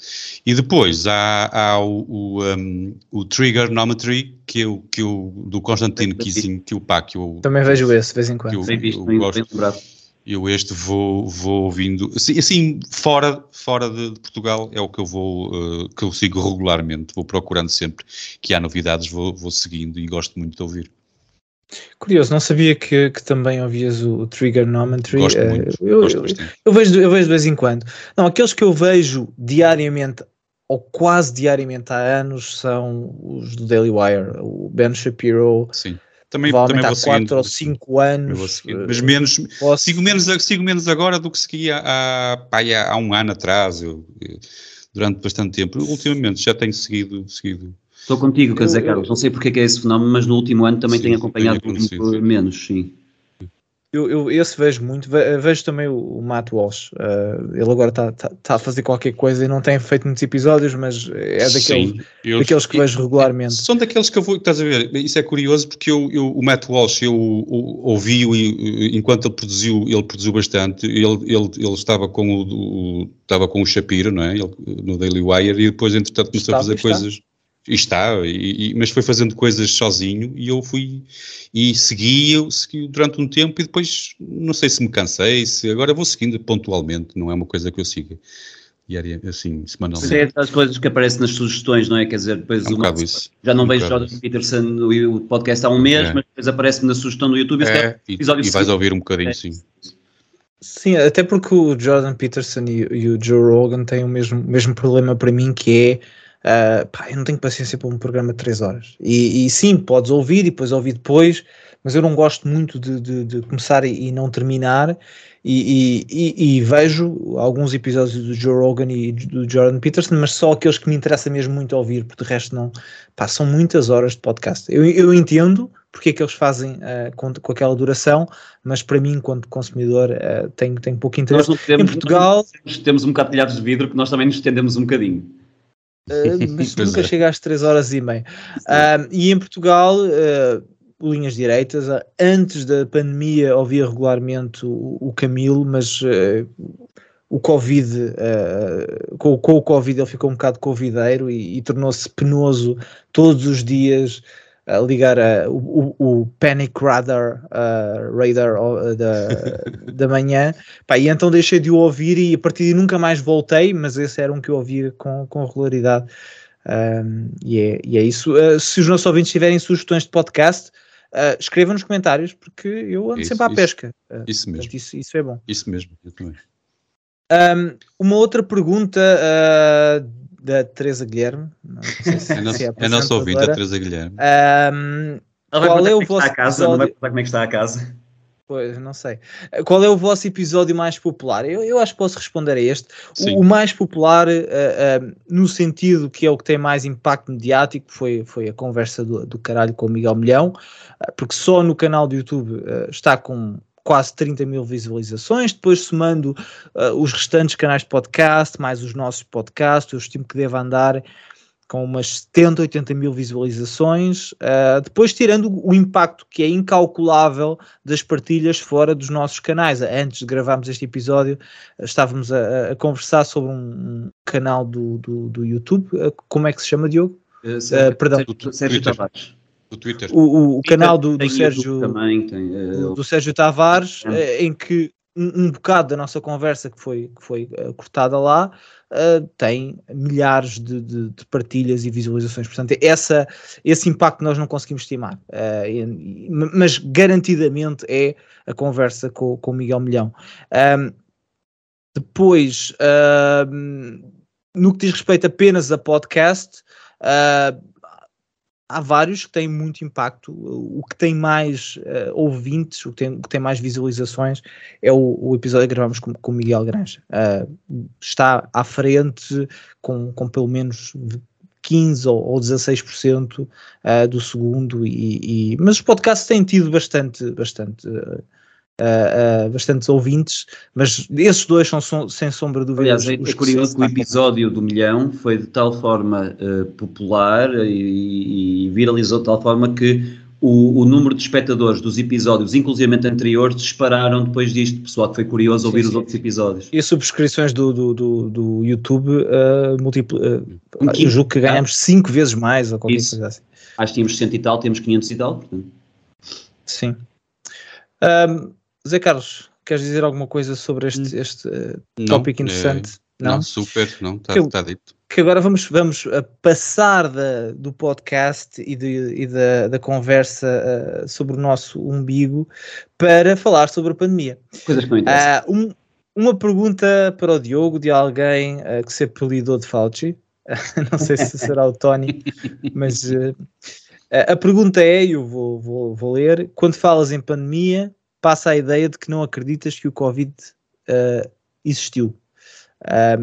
[SPEAKER 3] E depois há, há o, o, um, o Trigonometry que eu, que eu, do Constantino Kissing, que o pá, que eu...
[SPEAKER 2] Também vejo esse de vez em quando.
[SPEAKER 4] Eu, bem visto, eu, bem, gosto, bem
[SPEAKER 3] eu este vou, vou ouvindo, assim, assim, fora, fora de, Portugal é o que eu vou, uh, que eu sigo regularmente, vou procurando sempre que há novidades, vou, vou seguindo e gosto muito de ouvir.
[SPEAKER 2] Curioso, não sabia que, que também ouvias o, o Trigonometry.
[SPEAKER 3] Gosto uh, muito,
[SPEAKER 2] eu,
[SPEAKER 3] gosto
[SPEAKER 2] eu, eu, vejo, eu vejo de vez em quando. Não, aqueles que eu vejo diariamente ou quase diariamente há anos são os do Daily Wire, o Ben Shapiro.
[SPEAKER 3] Sim. Também, também
[SPEAKER 2] há 4 ou 5 anos.
[SPEAKER 3] Mas menos, posso... sigo, menos, sigo menos agora do que seguia há, pá, há um ano atrás, eu, durante bastante tempo. Ultimamente já tenho seguido, seguido
[SPEAKER 4] Estou contigo, quer dizer, Carlos, não sei porque é que é esse fenómeno, mas no último ano também sim, tenho acompanhado muito menos, sim.
[SPEAKER 2] Eu, eu, esse vejo muito, vejo também o, o Matt Walsh. Uh, ele agora está tá, tá a fazer qualquer coisa e não tem feito muitos episódios, mas é daqueles, Sim, eu, daqueles que vejo regularmente.
[SPEAKER 3] São daqueles que eu vou, estás a ver, isso é curioso porque eu, eu o Matt Walsh eu, ouvi-o enquanto ele produziu, ele produziu bastante, ele, ele, ele estava com o, o estava com o Shapiro, não é? Ele, no Daily Wire e depois entretanto começou está, a fazer está. coisas e está, e, e, mas foi fazendo coisas sozinho e eu fui e segui, eu segui durante um tempo e depois não sei se me cansei, se agora vou seguindo pontualmente, não é uma coisa que eu siga diária, assim, semanalmente.
[SPEAKER 4] Sim, é as coisas que aparecem nas sugestões, não é? Quer dizer, depois
[SPEAKER 3] é um
[SPEAKER 4] uma,
[SPEAKER 3] já
[SPEAKER 4] não um vejo Jordan Peterson no podcast há um mês, é. mas depois aparece-me na sugestão do YouTube
[SPEAKER 3] é, e, e vais ouvir um bocadinho, é. sim.
[SPEAKER 2] Sim, até porque o Jordan Peterson e, e, o Joe Rogan têm o mesmo, mesmo problema para mim que é Uh, pá, eu não tenho paciência para um programa de 3 horas. E, e, sim, podes ouvir e depois ouvir depois, mas eu não gosto muito de, de, de começar e, e, não terminar. E, e, vejo alguns episódios do Joe Rogan e do Jordan Peterson, mas só aqueles que me interessa mesmo muito ouvir, porque de resto não. Pá, são muitas horas de podcast. Eu, eu entendo porque é que eles fazem uh, com, com, aquela duração, mas para mim, enquanto consumidor, uh, tenho, tenho pouco interesse.
[SPEAKER 4] Nós temos, em Portugal. Temos um bocado de telhados de vidro que nós também nos estendemos um bocadinho.
[SPEAKER 2] Uh, <laughs> mas nunca é. chega às 3 horas e meia. Uh, e em Portugal, uh, linhas direitas, antes da pandemia ouvia regularmente o, o Camilo, mas o Covid, com, com, o Covid ele ficou um bocado covideiro e, e tornou-se penoso todos os dias a ligar a, o, o, Panic Radar, uh, radar da, <laughs> da manhã, Pá, e então deixei de o ouvir e a partir de nunca mais voltei, mas esse era um que eu ouvia com, com regularidade. Um, e, é, e é isso. Uh, se os nossos ouvintes tiverem sugestões de podcast, uh, escrevam nos comentários, porque eu ando isso, sempre à
[SPEAKER 3] isso,
[SPEAKER 2] pesca.
[SPEAKER 3] Uh, isso mesmo. Portanto,
[SPEAKER 2] isso, isso é bom.
[SPEAKER 3] Isso mesmo, eu também.
[SPEAKER 2] Um, uma outra pergunta da Teresa Guilherme. Não sei
[SPEAKER 3] se, é, nosso, é, é nosso ouvinte, a Teresa Guilherme.
[SPEAKER 2] Um, qual é o vosso
[SPEAKER 4] casa, episódio... Não vai contar como é que está a casa.
[SPEAKER 2] Pois, não sei. Qual é o vosso episódio mais popular? Eu, eu acho que posso responder a este. O, o, mais popular, uh, uh, no sentido que é o que tem mais impacto mediático, foi, foi a conversa do, do caralho com o Miguel Milhão, uh, porque só no canal do YouTube está com quase 30 mil visualizações, depois somando uh, os restantes canais de podcast, mais os nossos podcasts, eu estimo que deve andar com umas 70, 80 mil visualizações, uh, depois tirando o impacto que é incalculável das partilhas fora dos nossos canais. Antes de gravarmos este episódio, estávamos a, a conversar sobre um, canal do, do, do YouTube, uh, como é que se chama, Diogo?
[SPEAKER 4] Sérgio, perdão. Sérgio Tavares.
[SPEAKER 3] No Twitter.
[SPEAKER 2] O, o, o canal do, do Sérgio,
[SPEAKER 4] também, tem, eh,
[SPEAKER 2] do, do Sérgio Tavares,
[SPEAKER 4] É.
[SPEAKER 2] eh, em que um, um bocado da nossa conversa que foi, que foi eh, cortada lá eh, tem milhares de, de- de partilhas e visualizações. Portanto, essa, esse impacto nós não conseguimos estimar. Eh, e- mas garantidamente é a conversa com, com o Miguel Milhão. Ahm, depois, no que diz respeito apenas a podcast, ah, há vários que têm muito impacto. O que tem mais eh, ouvintes, o que tem, o que tem mais visualizações é o, o episódio que gravamos com, com Miguel Granja. Ah, está à frente com, com pelo menos 15 ou, ou 16% ah, do segundo, e, e- mas os podcasts têm tido bastante, bastante, ah, ah, ah, bastantes ouvintes, mas esses dois são, som- sem sombra de dúvida.
[SPEAKER 4] Aliás, é,
[SPEAKER 2] os
[SPEAKER 4] é curioso que o episódio do milhão foi de tal forma eh, popular e, e viralizou de tal forma que o, o número de espectadores dos episódios, inclusive anteriores, dispararam depois disto. Pessoal que foi curioso ouvir
[SPEAKER 2] Sim,
[SPEAKER 4] os
[SPEAKER 2] sim.
[SPEAKER 4] outros episódios.
[SPEAKER 2] E as subscrições do, do, do, do YouTube, uh, multipli- uh,
[SPEAKER 4] Um
[SPEAKER 2] eu julgo que ganhamos 5 vezes mais ou qualquer
[SPEAKER 4] Isso.
[SPEAKER 2] coisa assim.
[SPEAKER 4] Acho que tínhamos 100 e tal, temos 500 e tal. Portanto.
[SPEAKER 2] Sim. Um, Zé Carlos, queres dizer alguma coisa sobre este, este uh,
[SPEAKER 3] Não,
[SPEAKER 2] tópico
[SPEAKER 3] é-
[SPEAKER 2] interessante?
[SPEAKER 3] Não,
[SPEAKER 2] não?
[SPEAKER 3] super, não, está tá dito.
[SPEAKER 2] que agora vamos, vamos uh, passar da, do podcast e, de- e da, da conversa uh, sobre o nosso umbigo para falar sobre a pandemia.
[SPEAKER 4] Coisas que não interessam.
[SPEAKER 2] Ah, um- uma pergunta para o Diogo de alguém ah, que se apelidou de Fauci. <laughs> Não sei se será o Tony, <laughs> mas a pergunta é: eu vou, vou, vou ler. Quando falas em pandemia, passa a ideia de que não acreditas que o Covid ah, existiu. Ah,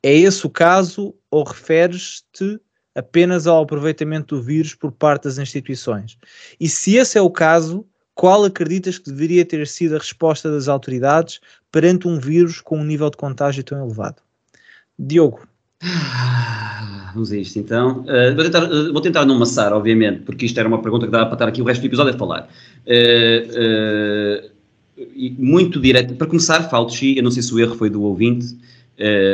[SPEAKER 2] é esse o caso ou referes-te apenas ao aproveitamento do vírus por parte das instituições? E se esse é o caso, qual acreditas que deveria ter sido a resposta das autoridades perante um vírus com um nível de contágio tão elevado? Diogo,
[SPEAKER 4] Vamos a isto então. Uh, vou, tentar, uh, vou tentar não maçar, obviamente, porque isto era uma pergunta que dava para estar aqui o resto do episódio a falar. Uh, muito direto. Para começar, Fauci, eu não sei se o erro foi do ouvinte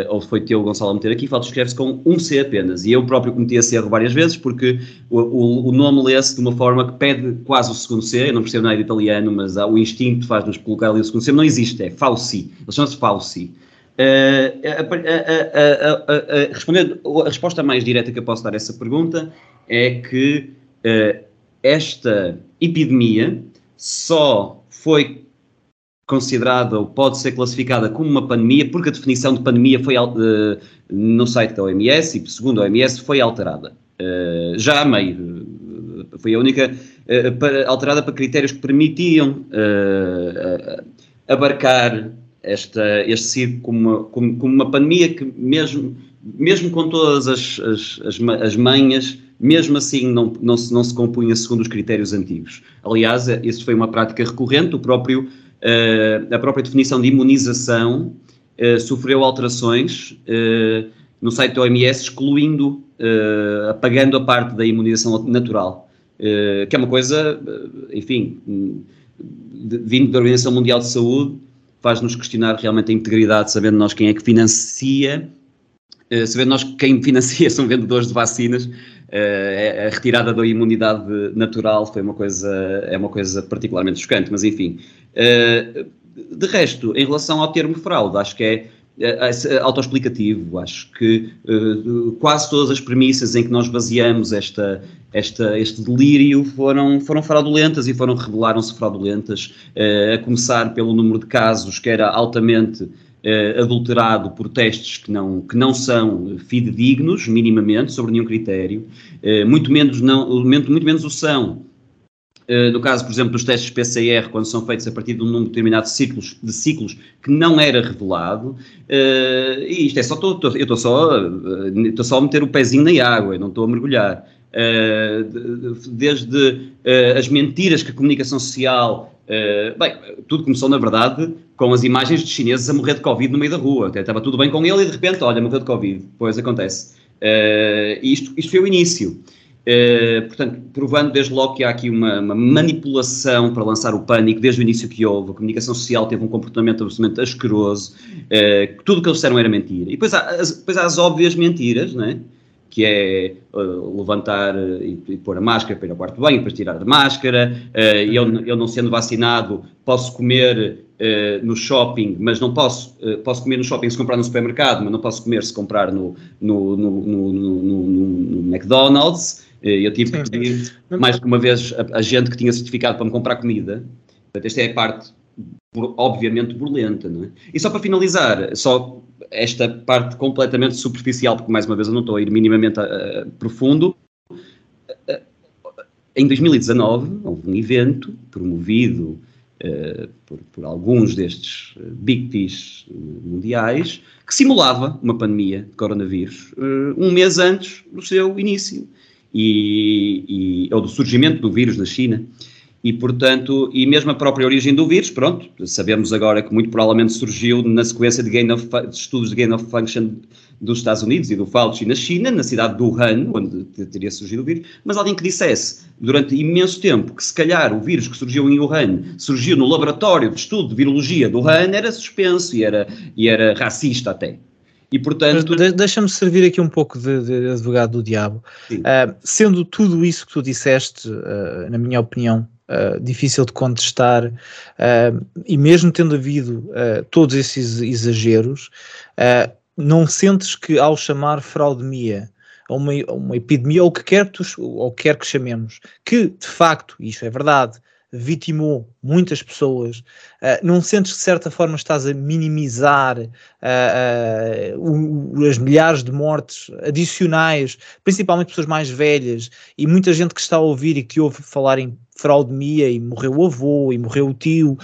[SPEAKER 4] ou foi teu, Gonçalo, a meter aqui. Fauci escreve-se com um C apenas. E eu próprio cometi esse erro várias vezes, porque o, o, o nome lê-se de uma forma que pede quase o segundo C. Eu não percebo nada de italiano, mas há, o instinto faz-nos colocar ali o segundo C. Não existe, é Fauci. Ele chama-se Fauci. A- respondendo, a resposta mais direta que eu posso dar a essa pergunta é que uh, esta epidemia só foi considerada ou pode ser classificada como uma pandemia porque a definição de pandemia foi uh, no site da OMS e segundo a OMS foi alterada. Uh, já a meio, uh, foi a única para- alterada para critérios que permitiam abarcar esta, este circo como uma, como, como uma pandemia que mesmo, mesmo com todas as, as, as, as manhas, mesmo assim não, não, se, não se compunha segundo os critérios antigos. Aliás, eh, isso foi uma prática recorrente, o próprio, eh, a própria definição de imunização eh, sofreu alterações eh, no site da OMS, excluindo, apagando a parte da imunização natural, que é uma coisa, enfim, hum, vindo da Organização Mundial de Saúde, faz-nos questionar realmente a integridade, sabendo nós quem é que financia, eh, sabendo nós quem financia <laughs> são vendedores de vacinas, eh, a retirada da imunidade natural foi uma coisa, é uma coisa particularmente chocante, mas enfim. Eh, de resto, em relação ao termo fraude, acho que é é autoexplicativo, acho que eh, quase todas as premissas em que nós baseamos esta, esta, este delírio foram, foram fraudulentas e foram revelaram-se fraudulentas, eh, a começar pelo número de casos que era altamente eh, adulterado por testes que não, que não são fidedignos, minimamente, sobre nenhum critério, muito, menos não, muito, menos o são no caso, por exemplo, dos testes PCR, quando são feitos a partir de um número determinado de ciclos, de ciclos que não era revelado, uh, e isto é só, tô, tô, eu estou só, estou só a meter o pezinho na água, eu não estou a mergulhar. De- de- desde as mentiras que a comunicação social. uh, bem, tudo começou, na verdade, com as imagens de chineses a morrer de Covid no meio da rua. Até estava tudo bem com ele e de repente, olha, morreu de Covid. Pois acontece. Uh, isto, isto foi o início. Uh, portanto, provando desde logo que há aqui uma, uma manipulação para lançar o pânico, desde o início que houve, a comunicação social teve um comportamento absolutamente asqueroso, uh, tudo o que eles disseram era mentira. E depois há, as, depois há as óbvias mentiras, não é? que é uh, levantar e, e, pôr a máscara para ir ao quarto banho, depois tirar a máscara. Uh, eu, eu, não sendo vacinado, posso comer uh, no shopping, mas não posso, posso comer no shopping se comprar no supermercado, mas não posso comer se comprar no, no, no, no, no McDonald's. Eu tive sim, que pedir, mais que uma vez, a, a gente que tinha certificado para me comprar comida. Portanto, esta é a parte obviamente burlenta, não é? E só para finalizar, só esta parte completamente superficial, porque mais uma vez eu não estou a ir minimamente a, a, profundo, em 2019 houve um evento promovido uh, por, por, alguns destes uh, big T's mundiais que simulava uma pandemia de coronavírus um mês antes do seu início e, e, ou do surgimento do vírus na China. E, portanto, e mesmo a própria origem do vírus, pronto, sabemos agora que muito provavelmente surgiu na sequência de, gain of, de estudos de gain of function dos Estados Unidos e do Fauci na China, na cidade de Wuhan, onde teria surgido o vírus, mas alguém que dissesse durante imenso tempo que se calhar o vírus que surgiu em Wuhan surgiu no laboratório de estudo de virologia de Wuhan era suspenso e era, e era racista até. E portanto.
[SPEAKER 2] De Deixa-me servir aqui um pouco de, de advogado do diabo. Uh, sendo tudo isso que tu disseste, uh, na minha opinião, Uh, difícil de contestar, uh, e mesmo tendo havido uh, todos esses exageros, não sentes que ao chamar fraudemia a uma, uma epidemia, ou o que quer, tu, ou quer que chamemos, que de facto, isso é verdade, vitimou muitas pessoas, uh, não sentes que de certa forma estás a minimizar uh, uh, as milhares de mortes adicionais, principalmente pessoas mais velhas e muita gente que está a ouvir e que ouve falar em fraudemia e morreu o avô e morreu o tio,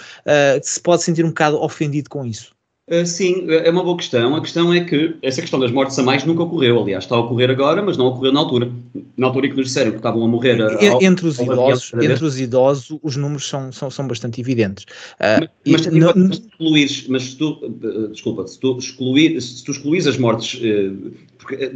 [SPEAKER 2] se pode sentir um bocado ofendido com isso?
[SPEAKER 4] Uh, sim, é uma boa questão. A questão é que essa questão das mortes a mais nunca ocorreu. Aliás, está a ocorrer agora, mas não ocorreu na altura. Na altura em que nos disseram que estavam a morrer.
[SPEAKER 2] Ao, entre, os idosos, entre os idosos, os números são, são, são bastante evidentes.
[SPEAKER 4] Uh, mas, mas, não, mas, excluís, mas se tu, uh, desculpa, se tu, excluir, se tu excluís as mortes, porque,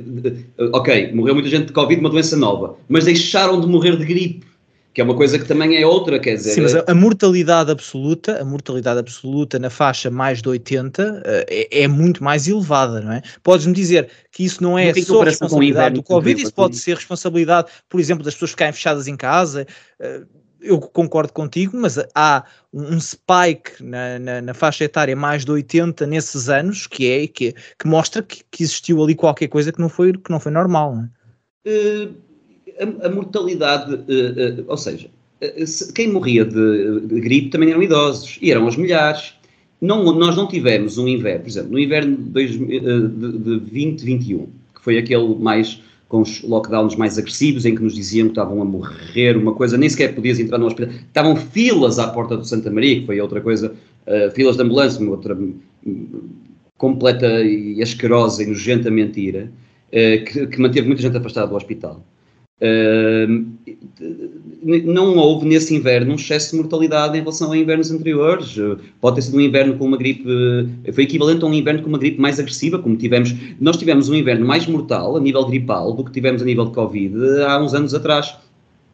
[SPEAKER 4] ok, morreu muita gente de Covid, uma doença nova, mas deixaram de morrer de gripe que é uma coisa que também é outra, quer dizer...
[SPEAKER 2] Sim, mas a, a mortalidade absoluta, a mortalidade absoluta na faixa mais de 80 uh, eh, é, é, muito mais elevada, não é? Podes-me dizer que isso não é só responsabilidade do Covid, isso pode ser responsabilidade, por exemplo, das pessoas ficarem fechadas em casa, uh, eu concordo contigo, mas há um spike na, na, na, faixa etária mais de 80 nesses anos que é que, que mostra que, que, existiu ali qualquer coisa que não foi, que não foi normal, não é?
[SPEAKER 4] Uh a, a mortalidade, uh, uh, ou seja, uh, quem morria de, de, gripe também eram idosos, e eram os milhares. Não, nós não tivemos um inverno, por exemplo, no inverno de, dois, de, de 2021, que foi aquele mais com os lockdowns mais agressivos, em que nos diziam que estavam a morrer, uma coisa, nem sequer podias entrar no hospital. Estavam filas à porta do Santa Maria, que foi outra coisa, uh, filas de ambulância, uma outra completa e asquerosa e nojenta mentira, uh, que, que, manteve muita gente afastada do hospital. Não houve nesse inverno um excesso de mortalidade em relação a invernos anteriores. Pode ter sido um inverno com uma gripe, foi equivalente a um inverno com uma gripe mais agressiva, como tivemos. Nós tivemos um inverno mais mortal a nível gripal do que tivemos a nível de Covid há uns anos atrás.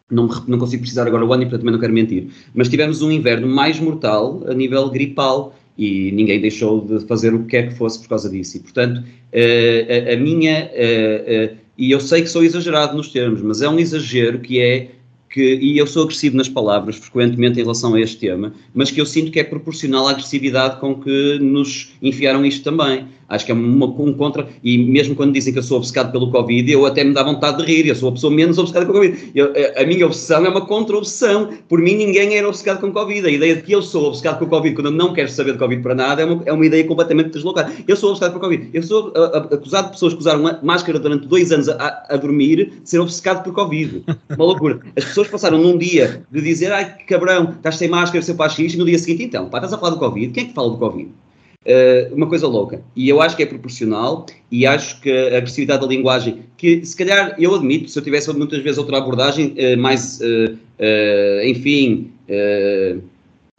[SPEAKER 4] Não, não consigo precisar agora o ano e portanto também não quero mentir. Mas tivemos um inverno mais mortal a nível gripal e ninguém deixou de fazer o que quer que fosse por causa disso. E portanto, uh, a, a, minha. Uh, uh, e eu sei que sou exagerado nos termos, mas é um exagero que é que, e eu sou agressivo nas palavras frequentemente em relação a este tema, mas que eu sinto que é proporcional à agressividade com que nos enfiaram isto também. Acho que é uma, um contra. E mesmo quando dizem que eu sou obcecado pelo Covid, eu até me dá vontade de rir. Eu sou a pessoa menos obcecada pelo Covid. Eu, a, minha obsessão é uma contra-obsessão. Por mim, ninguém era obcecado com Covid. A ideia de que eu sou obcecado com o Covid quando eu não quero saber de Covid para nada é uma, é uma ideia completamente deslocada. Eu sou obcecado por Covid. Eu sou a, a, acusado de pessoas que usaram máscara durante dois anos a, a dormir de ser obcecado por Covid. Uma loucura. As pessoas passaram num dia de dizer, ai que cabrão, estás sem máscara, seu pá e no dia seguinte, então, pá, estás a falar do Covid. Quem é que fala do Covid? Uh, uma coisa louca. E eu acho que é proporcional e acho que a agressividade da linguagem, que se calhar eu admito, se eu tivesse muitas vezes outra abordagem uh, mais, uh, enfim,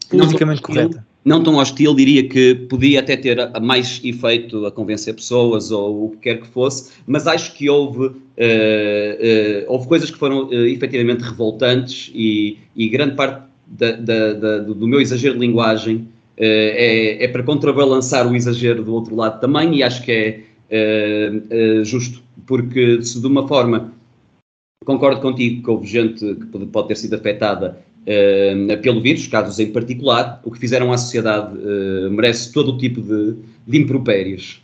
[SPEAKER 2] politicamente correta.
[SPEAKER 4] Não tão hostil, diria que podia até ter mais efeito a convencer pessoas ou o que quer que fosse, mas acho que houve, houve coisas que foram efetivamente revoltantes e, e grande parte da, da, da, do meu exagero de linguagem eh, é, é, para contrabalançar o exagero do outro lado também, e acho que é, justo, porque se de uma forma concordo contigo que houve gente que pode ter sido afetada uh, pelo vírus, casos em particular, o que fizeram à sociedade merece todo o tipo de, de impropérios.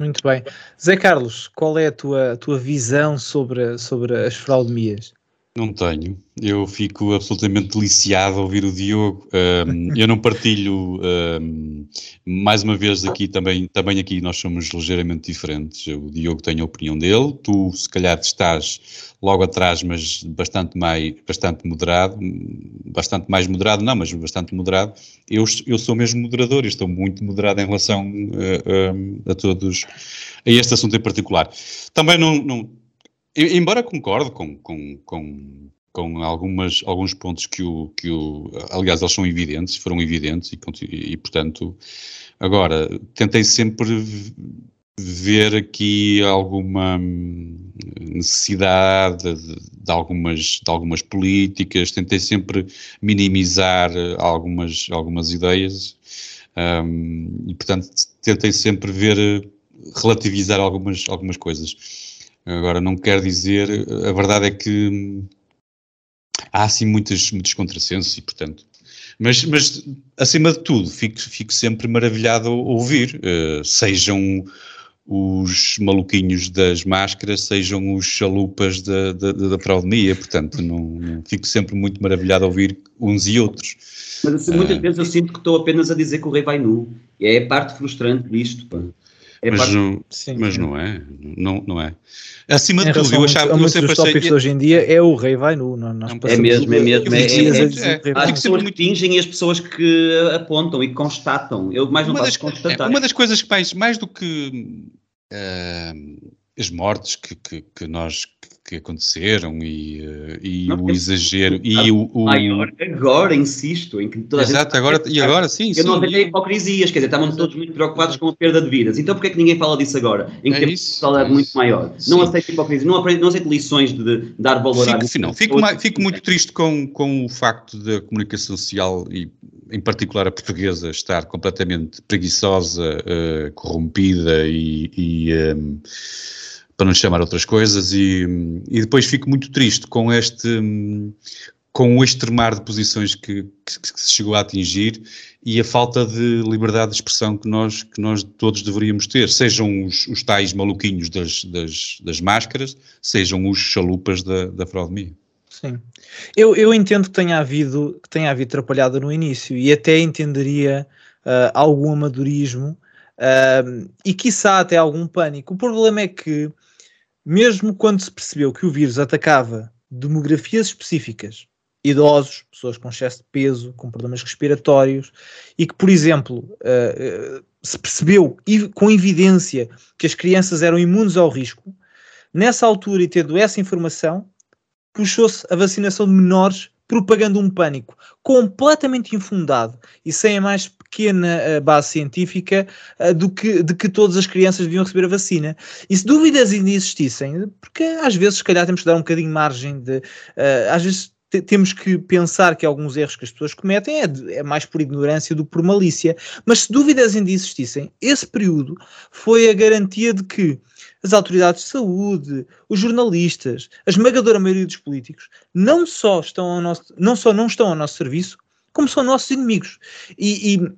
[SPEAKER 2] Muito bem. Zé Carlos, qual é a tua, a tua visão sobre, sobre as fraudemias?
[SPEAKER 3] Não tenho. Eu fico absolutamente deliciado a ouvir o Diogo. Um, eu não partilho, um, mais uma vez aqui também, também aqui nós somos ligeiramente diferentes. O Diogo tem a opinião dele, tu se calhar estás logo atrás, mas bastante mais, bastante moderado, bastante mais moderado não, mas bastante moderado. Eu, eu sou mesmo moderador e estou muito moderado em relação uh, a todos, a este assunto em particular. Também não, não Embora concorde com, com, com, com algumas, alguns pontos que o, que o. Aliás, eles são evidentes, foram evidentes, e, e portanto, agora, tentei sempre ver aqui alguma necessidade de, de, algumas, de algumas políticas, tentei sempre minimizar algumas, algumas ideias um, e, portanto, tentei sempre ver, relativizar algumas, algumas coisas. Agora, não quer dizer, a verdade é que há assim muitas, muitos contrassensos e, portanto, mas, mas acima de tudo, fico, fico sempre maravilhado a ouvir, uh, sejam os maluquinhos das máscaras, sejam os chalupas da, da, da portanto, não, não, fico sempre muito maravilhado a ouvir uns e outros.
[SPEAKER 4] Mas assim, muitas uh, vezes eu sinto que estou apenas a dizer que o rei vai nu, e é a parte frustrante disto, pá.
[SPEAKER 3] É mas, não, sim, mas sim. não é, não, não é. Acima de tudo, eu achava
[SPEAKER 2] que eu sempre achei... tópicos hoje em dia é o rei vai nu. Não, nós
[SPEAKER 4] é mesmo, é mesmo. É, é, é, as pessoas que fingem e as pessoas que apontam e constatam. Eu mais não uma das, constatar.
[SPEAKER 3] uma das coisas que mais, mais do que uh, as mortes que, que, que nós que aconteceram e, uh, e o exagero e o, o,
[SPEAKER 4] maior agora insisto em que
[SPEAKER 3] toda exato a agora e agora sim
[SPEAKER 4] eu
[SPEAKER 3] sim,
[SPEAKER 4] não tenho hipocrisias quer dizer estavam todos muito preocupados com a perda de vidas. Então porque é que ninguém fala disso agora em que é isso, é muito maior? Sim. não aceito hipocrisia não, aprendo, não aceito lições de, de dar valor
[SPEAKER 3] fico, a não, fico, fico, fico muito triste com, com o facto da comunicação social e em particular a portuguesa estar completamente preguiçosa uh, corrompida e, e um, para não chamar outras coisas, e, e depois fico muito triste com este com o extremar de posições que, que, que, se chegou a atingir e a falta de liberdade de expressão que nós, que nós todos deveríamos ter, sejam os, os tais maluquinhos das, das, das, máscaras, sejam os chalupas da, da fraudemia.
[SPEAKER 2] Sim. Eu, eu entendo que tenha havido, que tenha havido atrapalhada no início e até entenderia uh, algum amadorismo uh, e quiçá até algum pânico. O problema é que mesmo quando se percebeu que o vírus atacava demografias específicas, idosos, pessoas com excesso de peso, com problemas respiratórios, e que, por exemplo, uh, uh, se percebeu com evidência que as crianças eram imunes ao risco, nessa altura e tendo essa informação, puxou-se a vacinação de menores propagando um pânico completamente infundado e sem a mais pequena uh, base científica uh, do que, de que todas as crianças deviam receber a vacina. E se dúvidas ainda existissem, porque às vezes, se calhar, temos que dar um bocadinho margem de. Uh, às vezes temos que pensar que alguns erros que as pessoas cometem é, de, é, mais por ignorância do que por malícia. Mas se dúvidas ainda existissem, esse período foi a garantia de que as autoridades de saúde, os jornalistas, a esmagadora maioria dos políticos, não só, estão ao nosso, não, só não estão ao nosso serviço, como são nossos inimigos. E, e,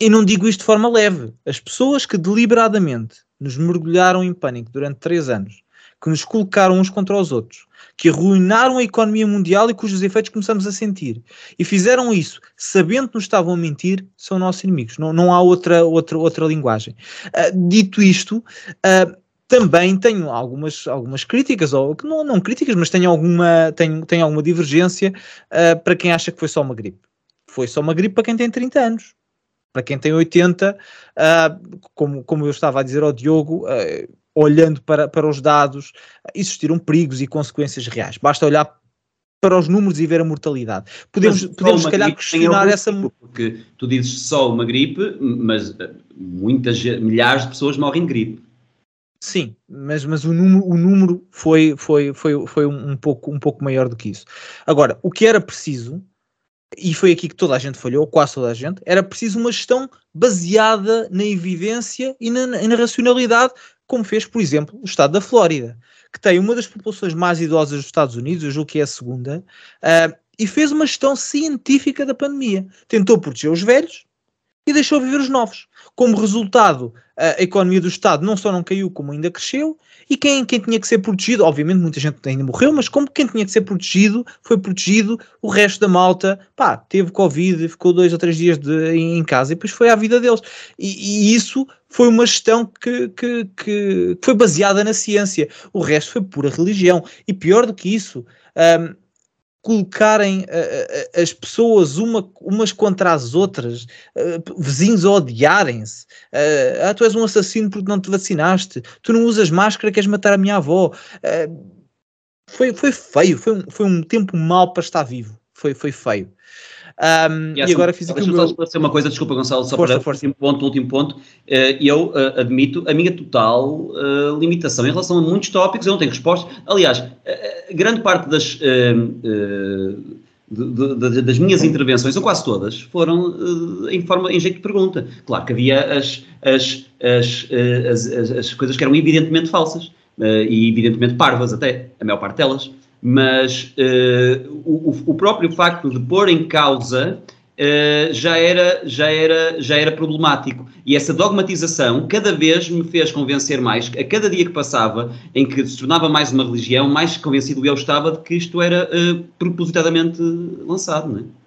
[SPEAKER 2] e não digo isto de forma leve. As pessoas que deliberadamente nos mergulharam em pânico durante três anos, que nos colocaram uns contra os outros, que arruinaram a economia mundial e cujos efeitos começamos a sentir. E fizeram isso sabendo que nos estavam a mentir, são nossos inimigos. Não, não há outra, outra, outra linguagem. Uh, dito isto, uh, também tenho algumas, algumas críticas, ou não, não críticas, mas tenho alguma, tenho, tenho alguma divergência uh, para quem acha que foi só uma gripe. Foi só uma gripe para quem tem 30 anos. Para quem tem 80, uh, como, como eu estava a dizer ao Diogo, uh, olhando para, para os dados, existiram perigos e consequências reais. Basta olhar para os números e ver a mortalidade. Podemos, podemos se calhar, questionar essa.
[SPEAKER 4] Porque tu dizes só uma gripe, mas muitas, milhares de pessoas morrem de gripe.
[SPEAKER 2] Sim, mas, mas o número, o número foi, foi, foi, foi um, pouco, um pouco maior do que isso. Agora, o que era preciso e foi aqui que toda a gente falhou, quase toda a gente, era preciso uma gestão baseada na evidência e na, na racionalidade, como fez, por exemplo, o estado da Flórida, que tem uma das populações mais idosas dos Estados Unidos, eu julgo que é a segunda, uh, e fez uma gestão científica da pandemia. Tentou proteger os velhos e deixou viver os novos. Como resultado, a economia do Estado não só não caiu, como ainda cresceu, e quem, quem tinha que ser protegido, obviamente muita gente ainda morreu, mas como quem tinha que ser protegido, foi protegido, o resto da malta, pá, teve Covid, ficou dois ou três dias de, em casa e depois foi à vida deles. E, e isso foi uma gestão que, que, que, foi baseada na ciência. O resto foi pura religião. E pior do que isso, um, colocarem uh, as pessoas uma, umas contra as outras, uh, vizinhos a odiarem-se. Uh, ah, tu és um assassino porque não te vacinaste, tu não usas máscara, queres matar a minha avó. foi, foi feio, foi um, foi um tempo mau para estar vivo. Foi, foi feio. Um, e, e agora fiz aqui o meu...
[SPEAKER 4] só uma coisa, desculpa Gonçalo, só força, para força. o último ponto, último ponto. Uh, eu uh, admito a minha total uh, limitação em relação a muitos tópicos, eu não tenho resposta. Aliás, grande parte das, de, de, das minhas intervenções, ou quase todas, foram em forma, em jeito de pergunta. Claro que havia as, as, as, as, as coisas que eram evidentemente falsas. e evidentemente parvas até, a maior parte delas mas uh, o, o, próprio facto de pôr em causa uh, já, era, já, era, já era problemático. E essa dogmatização cada vez me fez convencer mais, a cada dia que passava, em que se tornava mais uma religião, mais convencido eu estava de que isto era uh, propositadamente lançado. Não é?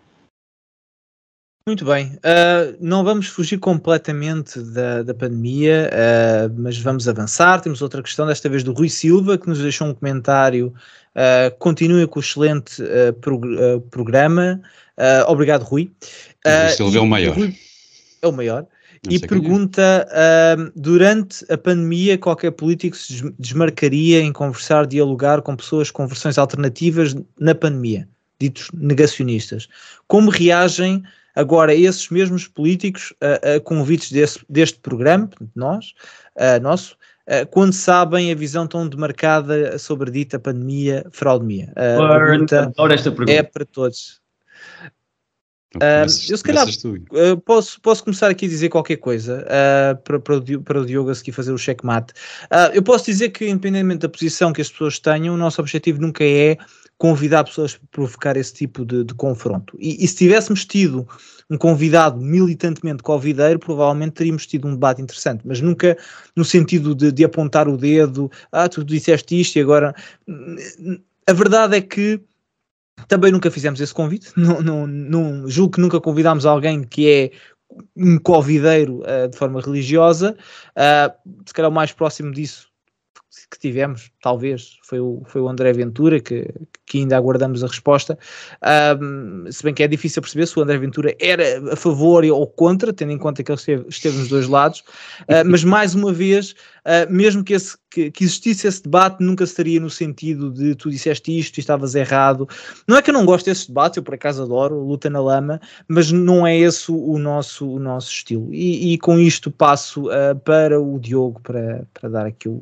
[SPEAKER 2] Muito bem, uh, não vamos fugir completamente da, da pandemia, uh, mas vamos avançar. Temos outra questão, desta vez do Rui Silva, que nos deixou um comentário Uh, continue com o excelente prog programa. Obrigado, Rui.
[SPEAKER 3] Uh, Silvio é o maior. Rui,
[SPEAKER 2] é o maior. Não e pergunta: durante a pandemia, qualquer político se desmarcaria em conversar, dialogar com pessoas com versões alternativas na pandemia, ditos negacionistas. Como reagem agora esses mesmos políticos a, a convites desse, deste programa, nós, nosso, eh, quando sabem a visão tão demarcada sobre a dita pandemia, fraudemia? A pergunta, esta pergunta é para todos. Uh, eu se calhar uh, posso, posso começar aqui a dizer qualquer coisa uh, para, para, o, para o Diogo a seguir fazer o checkmate. eu posso dizer que, independentemente da posição que as pessoas tenham, o nosso objetivo nunca é convidar pessoas para provocar esse tipo de, de confronto. E, e, se tivéssemos tido um convidado militantemente covideiro, provavelmente teríamos tido um debate interessante, mas nunca no sentido de, de apontar o dedo, ah, tu disseste isto e agora. A verdade é que também nunca fizemos esse convite, <laughs> não, não, não julgo que nunca convidámos alguém que é um covideiro uh, de forma religiosa, uh, se calhar o mais próximo disso que tivemos, talvez, foi o, foi o André Ventura, que, que ainda aguardamos a resposta. Um, se bem que é difícil perceber se o André Ventura era a favor ou contra, tendo em conta que ele esteve, esteve nos dois lados. Uh, <laughs> mas, mais uma vez, uh, mesmo que, esse, que, que, existisse esse debate, nunca estaria no sentido de tu disseste isto e estavas errado. Não é que eu não gosto desses debates, eu por acaso adoro, luta na lama, mas não é esse o nosso, o nosso estilo. E, e com isto passo uh, para o Diogo para, para dar aqui o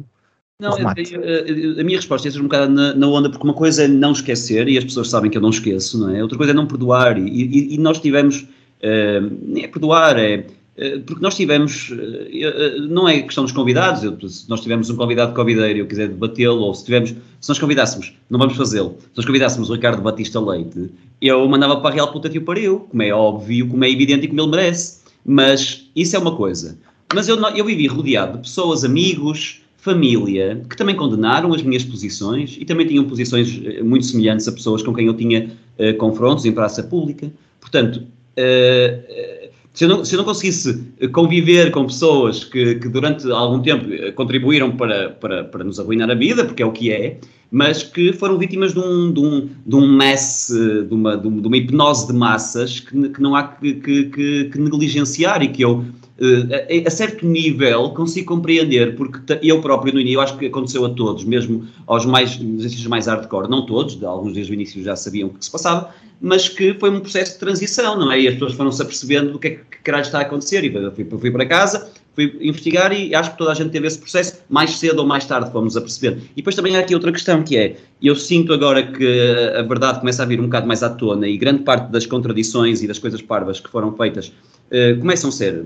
[SPEAKER 4] não, a, a, minha resposta é ser um bocado na, na, onda, porque uma coisa é não esquecer, e as pessoas sabem que eu não esqueço, não é? Outra coisa é não perdoar, e, e, e nós tivemos, uh, nem é perdoar, é, uh, porque nós tivemos, uh, não é questão dos convidados, eu, se nós tivermos um convidado convideiro e eu quiser debatê-lo, ou se tivemos, se nós convidássemos, não vamos fazê-lo, se nós convidássemos o Ricardo Batista Leite, eu mandava para a Real Puta o pariu, como é óbvio, como é evidente e como ele merece, mas isso é uma coisa. Mas eu, eu vivi rodeado de pessoas, amigos, família, que também condenaram as minhas posições e também tinham posições eh, muito semelhantes a pessoas com quem eu tinha uh, confrontos em praça pública. Portanto, uh, se, eu não, se eu não conseguisse conviver com pessoas que, que durante algum tempo contribuíram para, para, para nos arruinar a vida, porque é o que é, mas que foram vítimas de um, de um, de um mess, de uma, de uma hipnose de massas que, que não há que, que, que negligenciar e que eu a, a, certo nível consigo compreender, porque eu próprio no início, eu acho que aconteceu a todos, mesmo aos mais, exercícios mais hardcore, não todos, alguns desde o início já sabiam o que se passava, mas que foi um processo de transição, não é? E as pessoas foram-se apercebendo do que é que caralho está a acontecer, e fui, fui para casa, fui investigar e acho que toda a gente teve esse processo, mais cedo ou mais tarde fomos a perceber. E depois também há aqui outra questão que é, eu sinto agora que a verdade começa a vir um bocado mais à tona e grande parte das contradições e das coisas parvas que foram feitas uh, começam a ser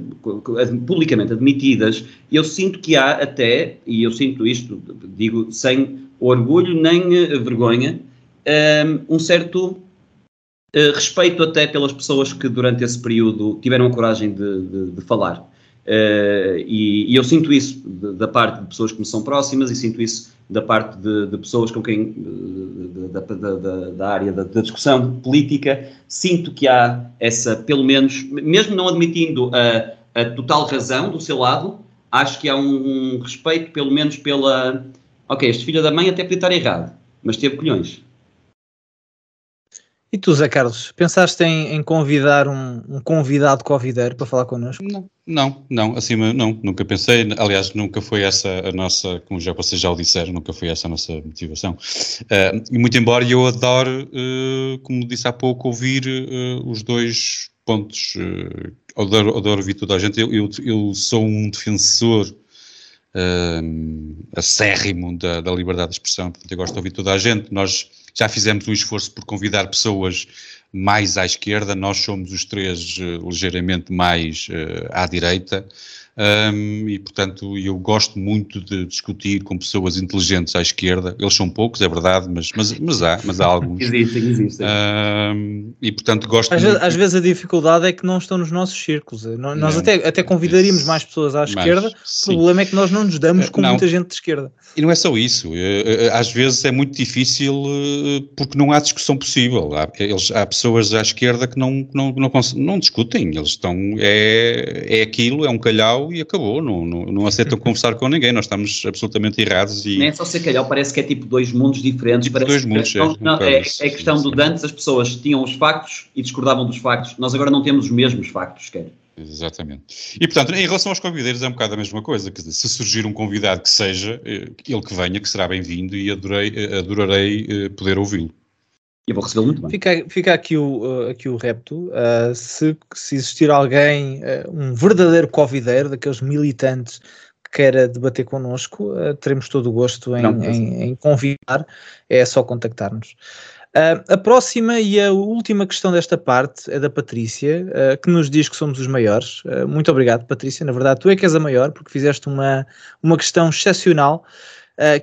[SPEAKER 4] publicamente admitidas, eu sinto que há até, e eu sinto isto, digo sem orgulho nem vergonha, um, um certo Uh, respeito até pelas pessoas que durante esse período tiveram a coragem de, de, de falar. E, e, eu sinto isso da parte de pessoas que me são próximas e sinto isso da parte de, de pessoas com quem, da, da, da, área da, discussão política, sinto que há essa, pelo menos, mesmo não admitindo a, a total razão do seu lado, acho que há um, um respeito, pelo menos pela. Ok, este filho da mãe até podia estar errado, mas teve colhões.
[SPEAKER 2] E tu, Zé Carlos, pensaste em, em convidar um, um, convidado covideiro para falar connosco?
[SPEAKER 3] Não, não, não, acima não, nunca pensei, aliás, nunca foi essa a nossa, como já vocês já o disseram, nunca foi essa a nossa motivação. Uh, e muito embora eu adoro, uh, como disse há pouco, ouvir uh, os dois pontos, adoro, adoro ouvir toda a gente, eu, eu, eu sou um defensor acérrimo da, da liberdade de expressão, portanto eu gosto de ouvir toda a gente, nós já fizemos um esforço por convidar pessoas mais à esquerda, nós somos os três uh, ligeiramente mais uh, à direita. Um, e, portanto, eu gosto muito de discutir com pessoas inteligentes à esquerda. Eles são poucos, é verdade, mas, mas, mas há, mas há alguns.
[SPEAKER 4] existem, existem.
[SPEAKER 3] Um, e, portanto, gosto
[SPEAKER 2] às,
[SPEAKER 3] muito...
[SPEAKER 2] vezes, às vezes a dificuldade é que não estão nos nossos círculos. Nós não, até, até convidaríamos mais pessoas à esquerda, o problema é que nós não nos damos com não. muita gente de esquerda.
[SPEAKER 3] E não é só isso. Eh, eh, às vezes é muito difícil eh, porque não há discussão possível. Há, eles, há pessoas à esquerda que não, não, não, não discutem. Eles estão. É, é aquilo, é um calhau e acabou, não, não, não aceitam conversar com ninguém, nós estamos absolutamente errados. E...
[SPEAKER 4] Nem é só ser calhau, parece que é tipo dois mundos diferentes.
[SPEAKER 3] Tipo dois mundos,
[SPEAKER 4] que, é, não, é, é questão do Dantes, as pessoas tinham os factos e discordavam dos factos, nós agora não temos os mesmos factos, quer.
[SPEAKER 3] Exatamente. E, portanto, em relação aos convideiros é um bocado a mesma coisa. Se surgir um convidado que seja, eh, ele que venha, que será bem-vindo e adorei, eh, adorarei eh, poder ouvi-lo.
[SPEAKER 4] Eu vou recebê-lo muito bem.
[SPEAKER 2] Fica, fica aqui, o, aqui o repto. Uh, se, se existir alguém, uh, um verdadeiro covideiro, daqueles militantes que queira debater connosco, uh, teremos todo o gosto em, Não, em, em convidar. É só contactar-nos. a próxima e a última questão desta parte é da Patrícia, que nos diz que somos os maiores. muito obrigado, Patrícia. Na verdade, tu é que és a maior, porque fizeste uma, uma questão excepcional,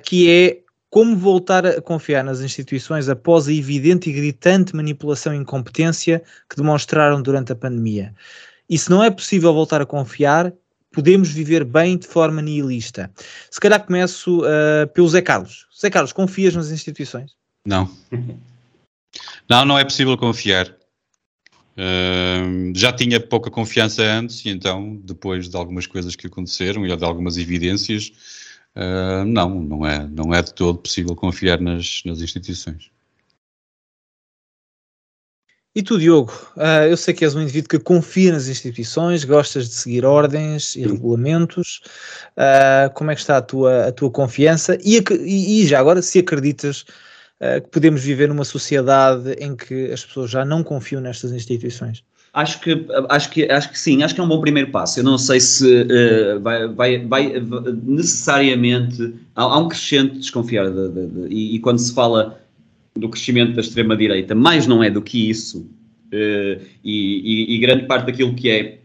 [SPEAKER 2] que é como voltar a confiar nas instituições após a evidente e gritante manipulação e incompetência que demonstraram durante a pandemia? E se não é possível voltar a confiar, podemos viver bem de forma nihilista. Se calhar começo uh, pelo Zé Carlos. Zé Carlos, confias nas instituições?
[SPEAKER 3] Não. Não, não é possível confiar. Uh, já tinha pouca confiança antes e então, depois de algumas coisas que aconteceram e de algumas evidências, Uh, não, não é, não é de todo possível confiar nas, nas instituições.
[SPEAKER 2] E tu, Diogo, uh, eu sei que és um indivíduo que confia nas instituições, gostas de seguir ordens e Sim. regulamentos. Uh, como é que está a tua, a tua confiança? E, e, e já agora, se acreditas que podemos viver numa sociedade em que as pessoas já não confiam nestas instituições?
[SPEAKER 4] Acho que, acho, que, acho que sim, acho que é um bom primeiro passo. Eu não sei se uh, vai, vai, vai, necessariamente. Há, há um crescente desconfiar de, de, de, e, e, quando se fala do crescimento da extrema-direita, mais não é do que isso, uh, e, e, e, grande parte daquilo que é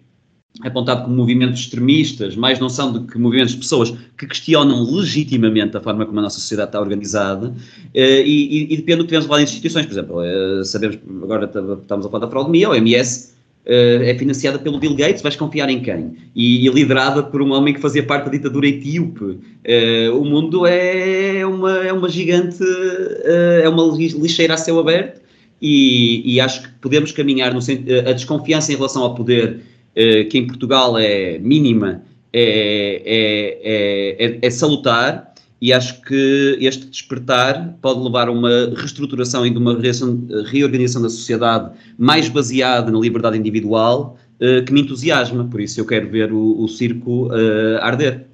[SPEAKER 4] apontado como movimentos extremistas, mais não são do que movimentos de pessoas que questionam legitimamente a forma como a nossa sociedade está organizada uh, e, e, depende do que temos lá em instituições. Por exemplo, sabemos, agora estamos a falar da fraudemia, a OMS é financiada pelo Bill Gates, vais confiar em quem? E, e liderada por um homem que fazia parte da ditadura etíope. Uh, o mundo é uma, é uma gigante, uh, é uma lixeira a céu aberto e, e acho que podemos caminhar no a desconfiança em relação ao poder, que em Portugal é mínima, é, é, é, é salutar e acho que este despertar pode levar a uma reestruturação e de uma reorganização da sociedade mais baseada na liberdade individual uh, que me entusiasma, por isso eu quero ver o, o circo uh, arder.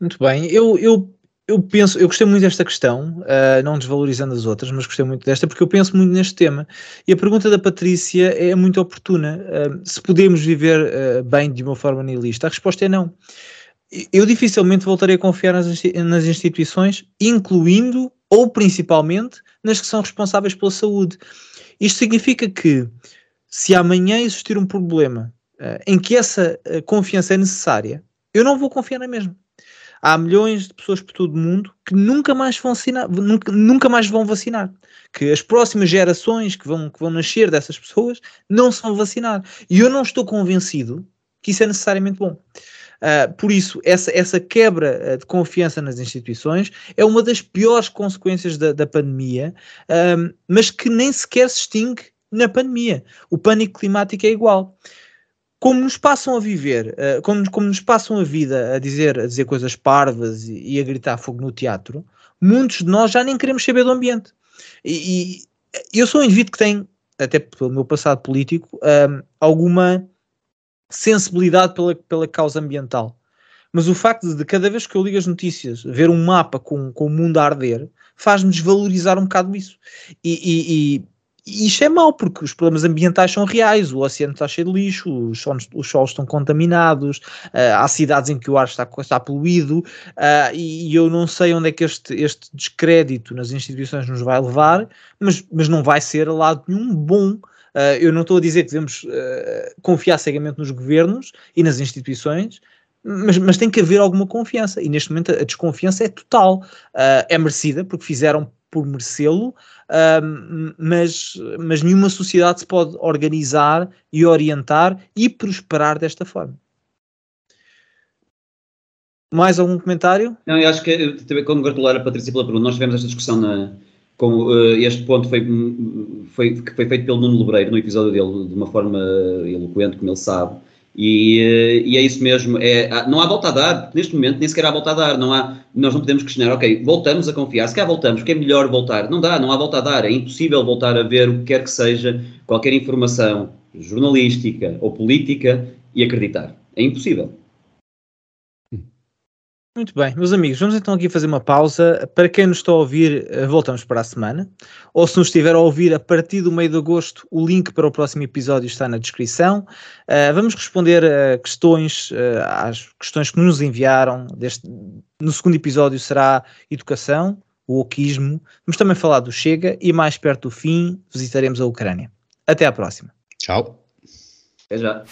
[SPEAKER 2] Muito bem, eu, eu eu penso, eu gostei muito desta questão, uh, não desvalorizando as outras, mas gostei muito desta porque eu penso muito neste tema. E a pergunta da Patrícia é muito oportuna. Uh, se podemos viver bem de uma forma nihilista? A resposta é não. Eu dificilmente voltarei a confiar nas, instituições, incluindo ou principalmente nas que são responsáveis pela saúde. Isto significa que se amanhã existir um problema em que essa confiança é necessária, eu não vou confiar na mesma há milhões de pessoas por todo o mundo que nunca mais vão vacinar, nunca, nunca mais vão vacinar. Que as próximas gerações que vão, que vão nascer dessas pessoas não se vão vacinar. E eu não estou convencido que isso é necessariamente bom. Uh, por isso, essa, essa quebra uh, de confiança nas instituições é uma das piores consequências da, da pandemia, mas que nem sequer se extingue na pandemia. O pânico climático é igual como nos passam a viver, uh, como, como, nos passam a vida a dizer, a dizer coisas parvas e, e, a gritar fogo no teatro, muitos de nós já nem queremos saber do ambiente. E, e eu sou um indivíduo que tem, até pelo meu passado político, um, alguma sensibilidade pela, pela causa ambiental. Mas o facto de cada vez que eu ligo as notícias ver um mapa com, com o mundo a arder faz-me desvalorizar um bocado isso. E, e isto é mau, porque os problemas ambientais são reais, o oceano está cheio de lixo, os solos, os solos estão contaminados, uh, há cidades em que o ar está, está poluído, uh, e, e, eu não sei onde é que este, este descrédito nas instituições nos vai levar, mas, mas não vai ser a lado nenhum bom. Uh, eu não estou a dizer que devemos confiar cegamente nos governos e nas instituições, mas, mas, tem que haver alguma confiança, e neste momento a desconfiança é total. é merecida, porque fizeram por merecê-lo, mas, mas nenhuma sociedade se pode organizar e orientar e prosperar desta forma. Mais algum comentário?
[SPEAKER 4] Não, eu acho que também congratular a Patrícia pela pergunta. Nós tivemos esta discussão na, com uh, este ponto foi, foi, foi feito pelo Nuno Lebreiro no episódio dele de uma forma eloquente, como ele sabe. E, eh, e, é isso mesmo, é, não há volta a dar, neste momento nem sequer há volta a dar, não há, nós não podemos questionar, ok, voltamos a confiar, se cá voltamos, que é melhor voltar, não dá, não há volta a dar, é impossível voltar a ver o que quer que seja, qualquer informação jornalística ou política e acreditar, é impossível.
[SPEAKER 2] Muito bem, meus amigos, vamos então aqui fazer uma pausa. Para quem nos está a ouvir, eh, voltamos para a semana. Ou se nos estiver a ouvir a partir do meio de agosto, o link para o próximo episódio está na descrição. Uh, vamos responder a questões, uh, às questões que nos enviaram. Deste, no segundo episódio será educação, o oquismo. Vamos também falar do Chega e mais perto do fim visitaremos a Ucrânia. Até à próxima.
[SPEAKER 3] Tchau.
[SPEAKER 4] Até já.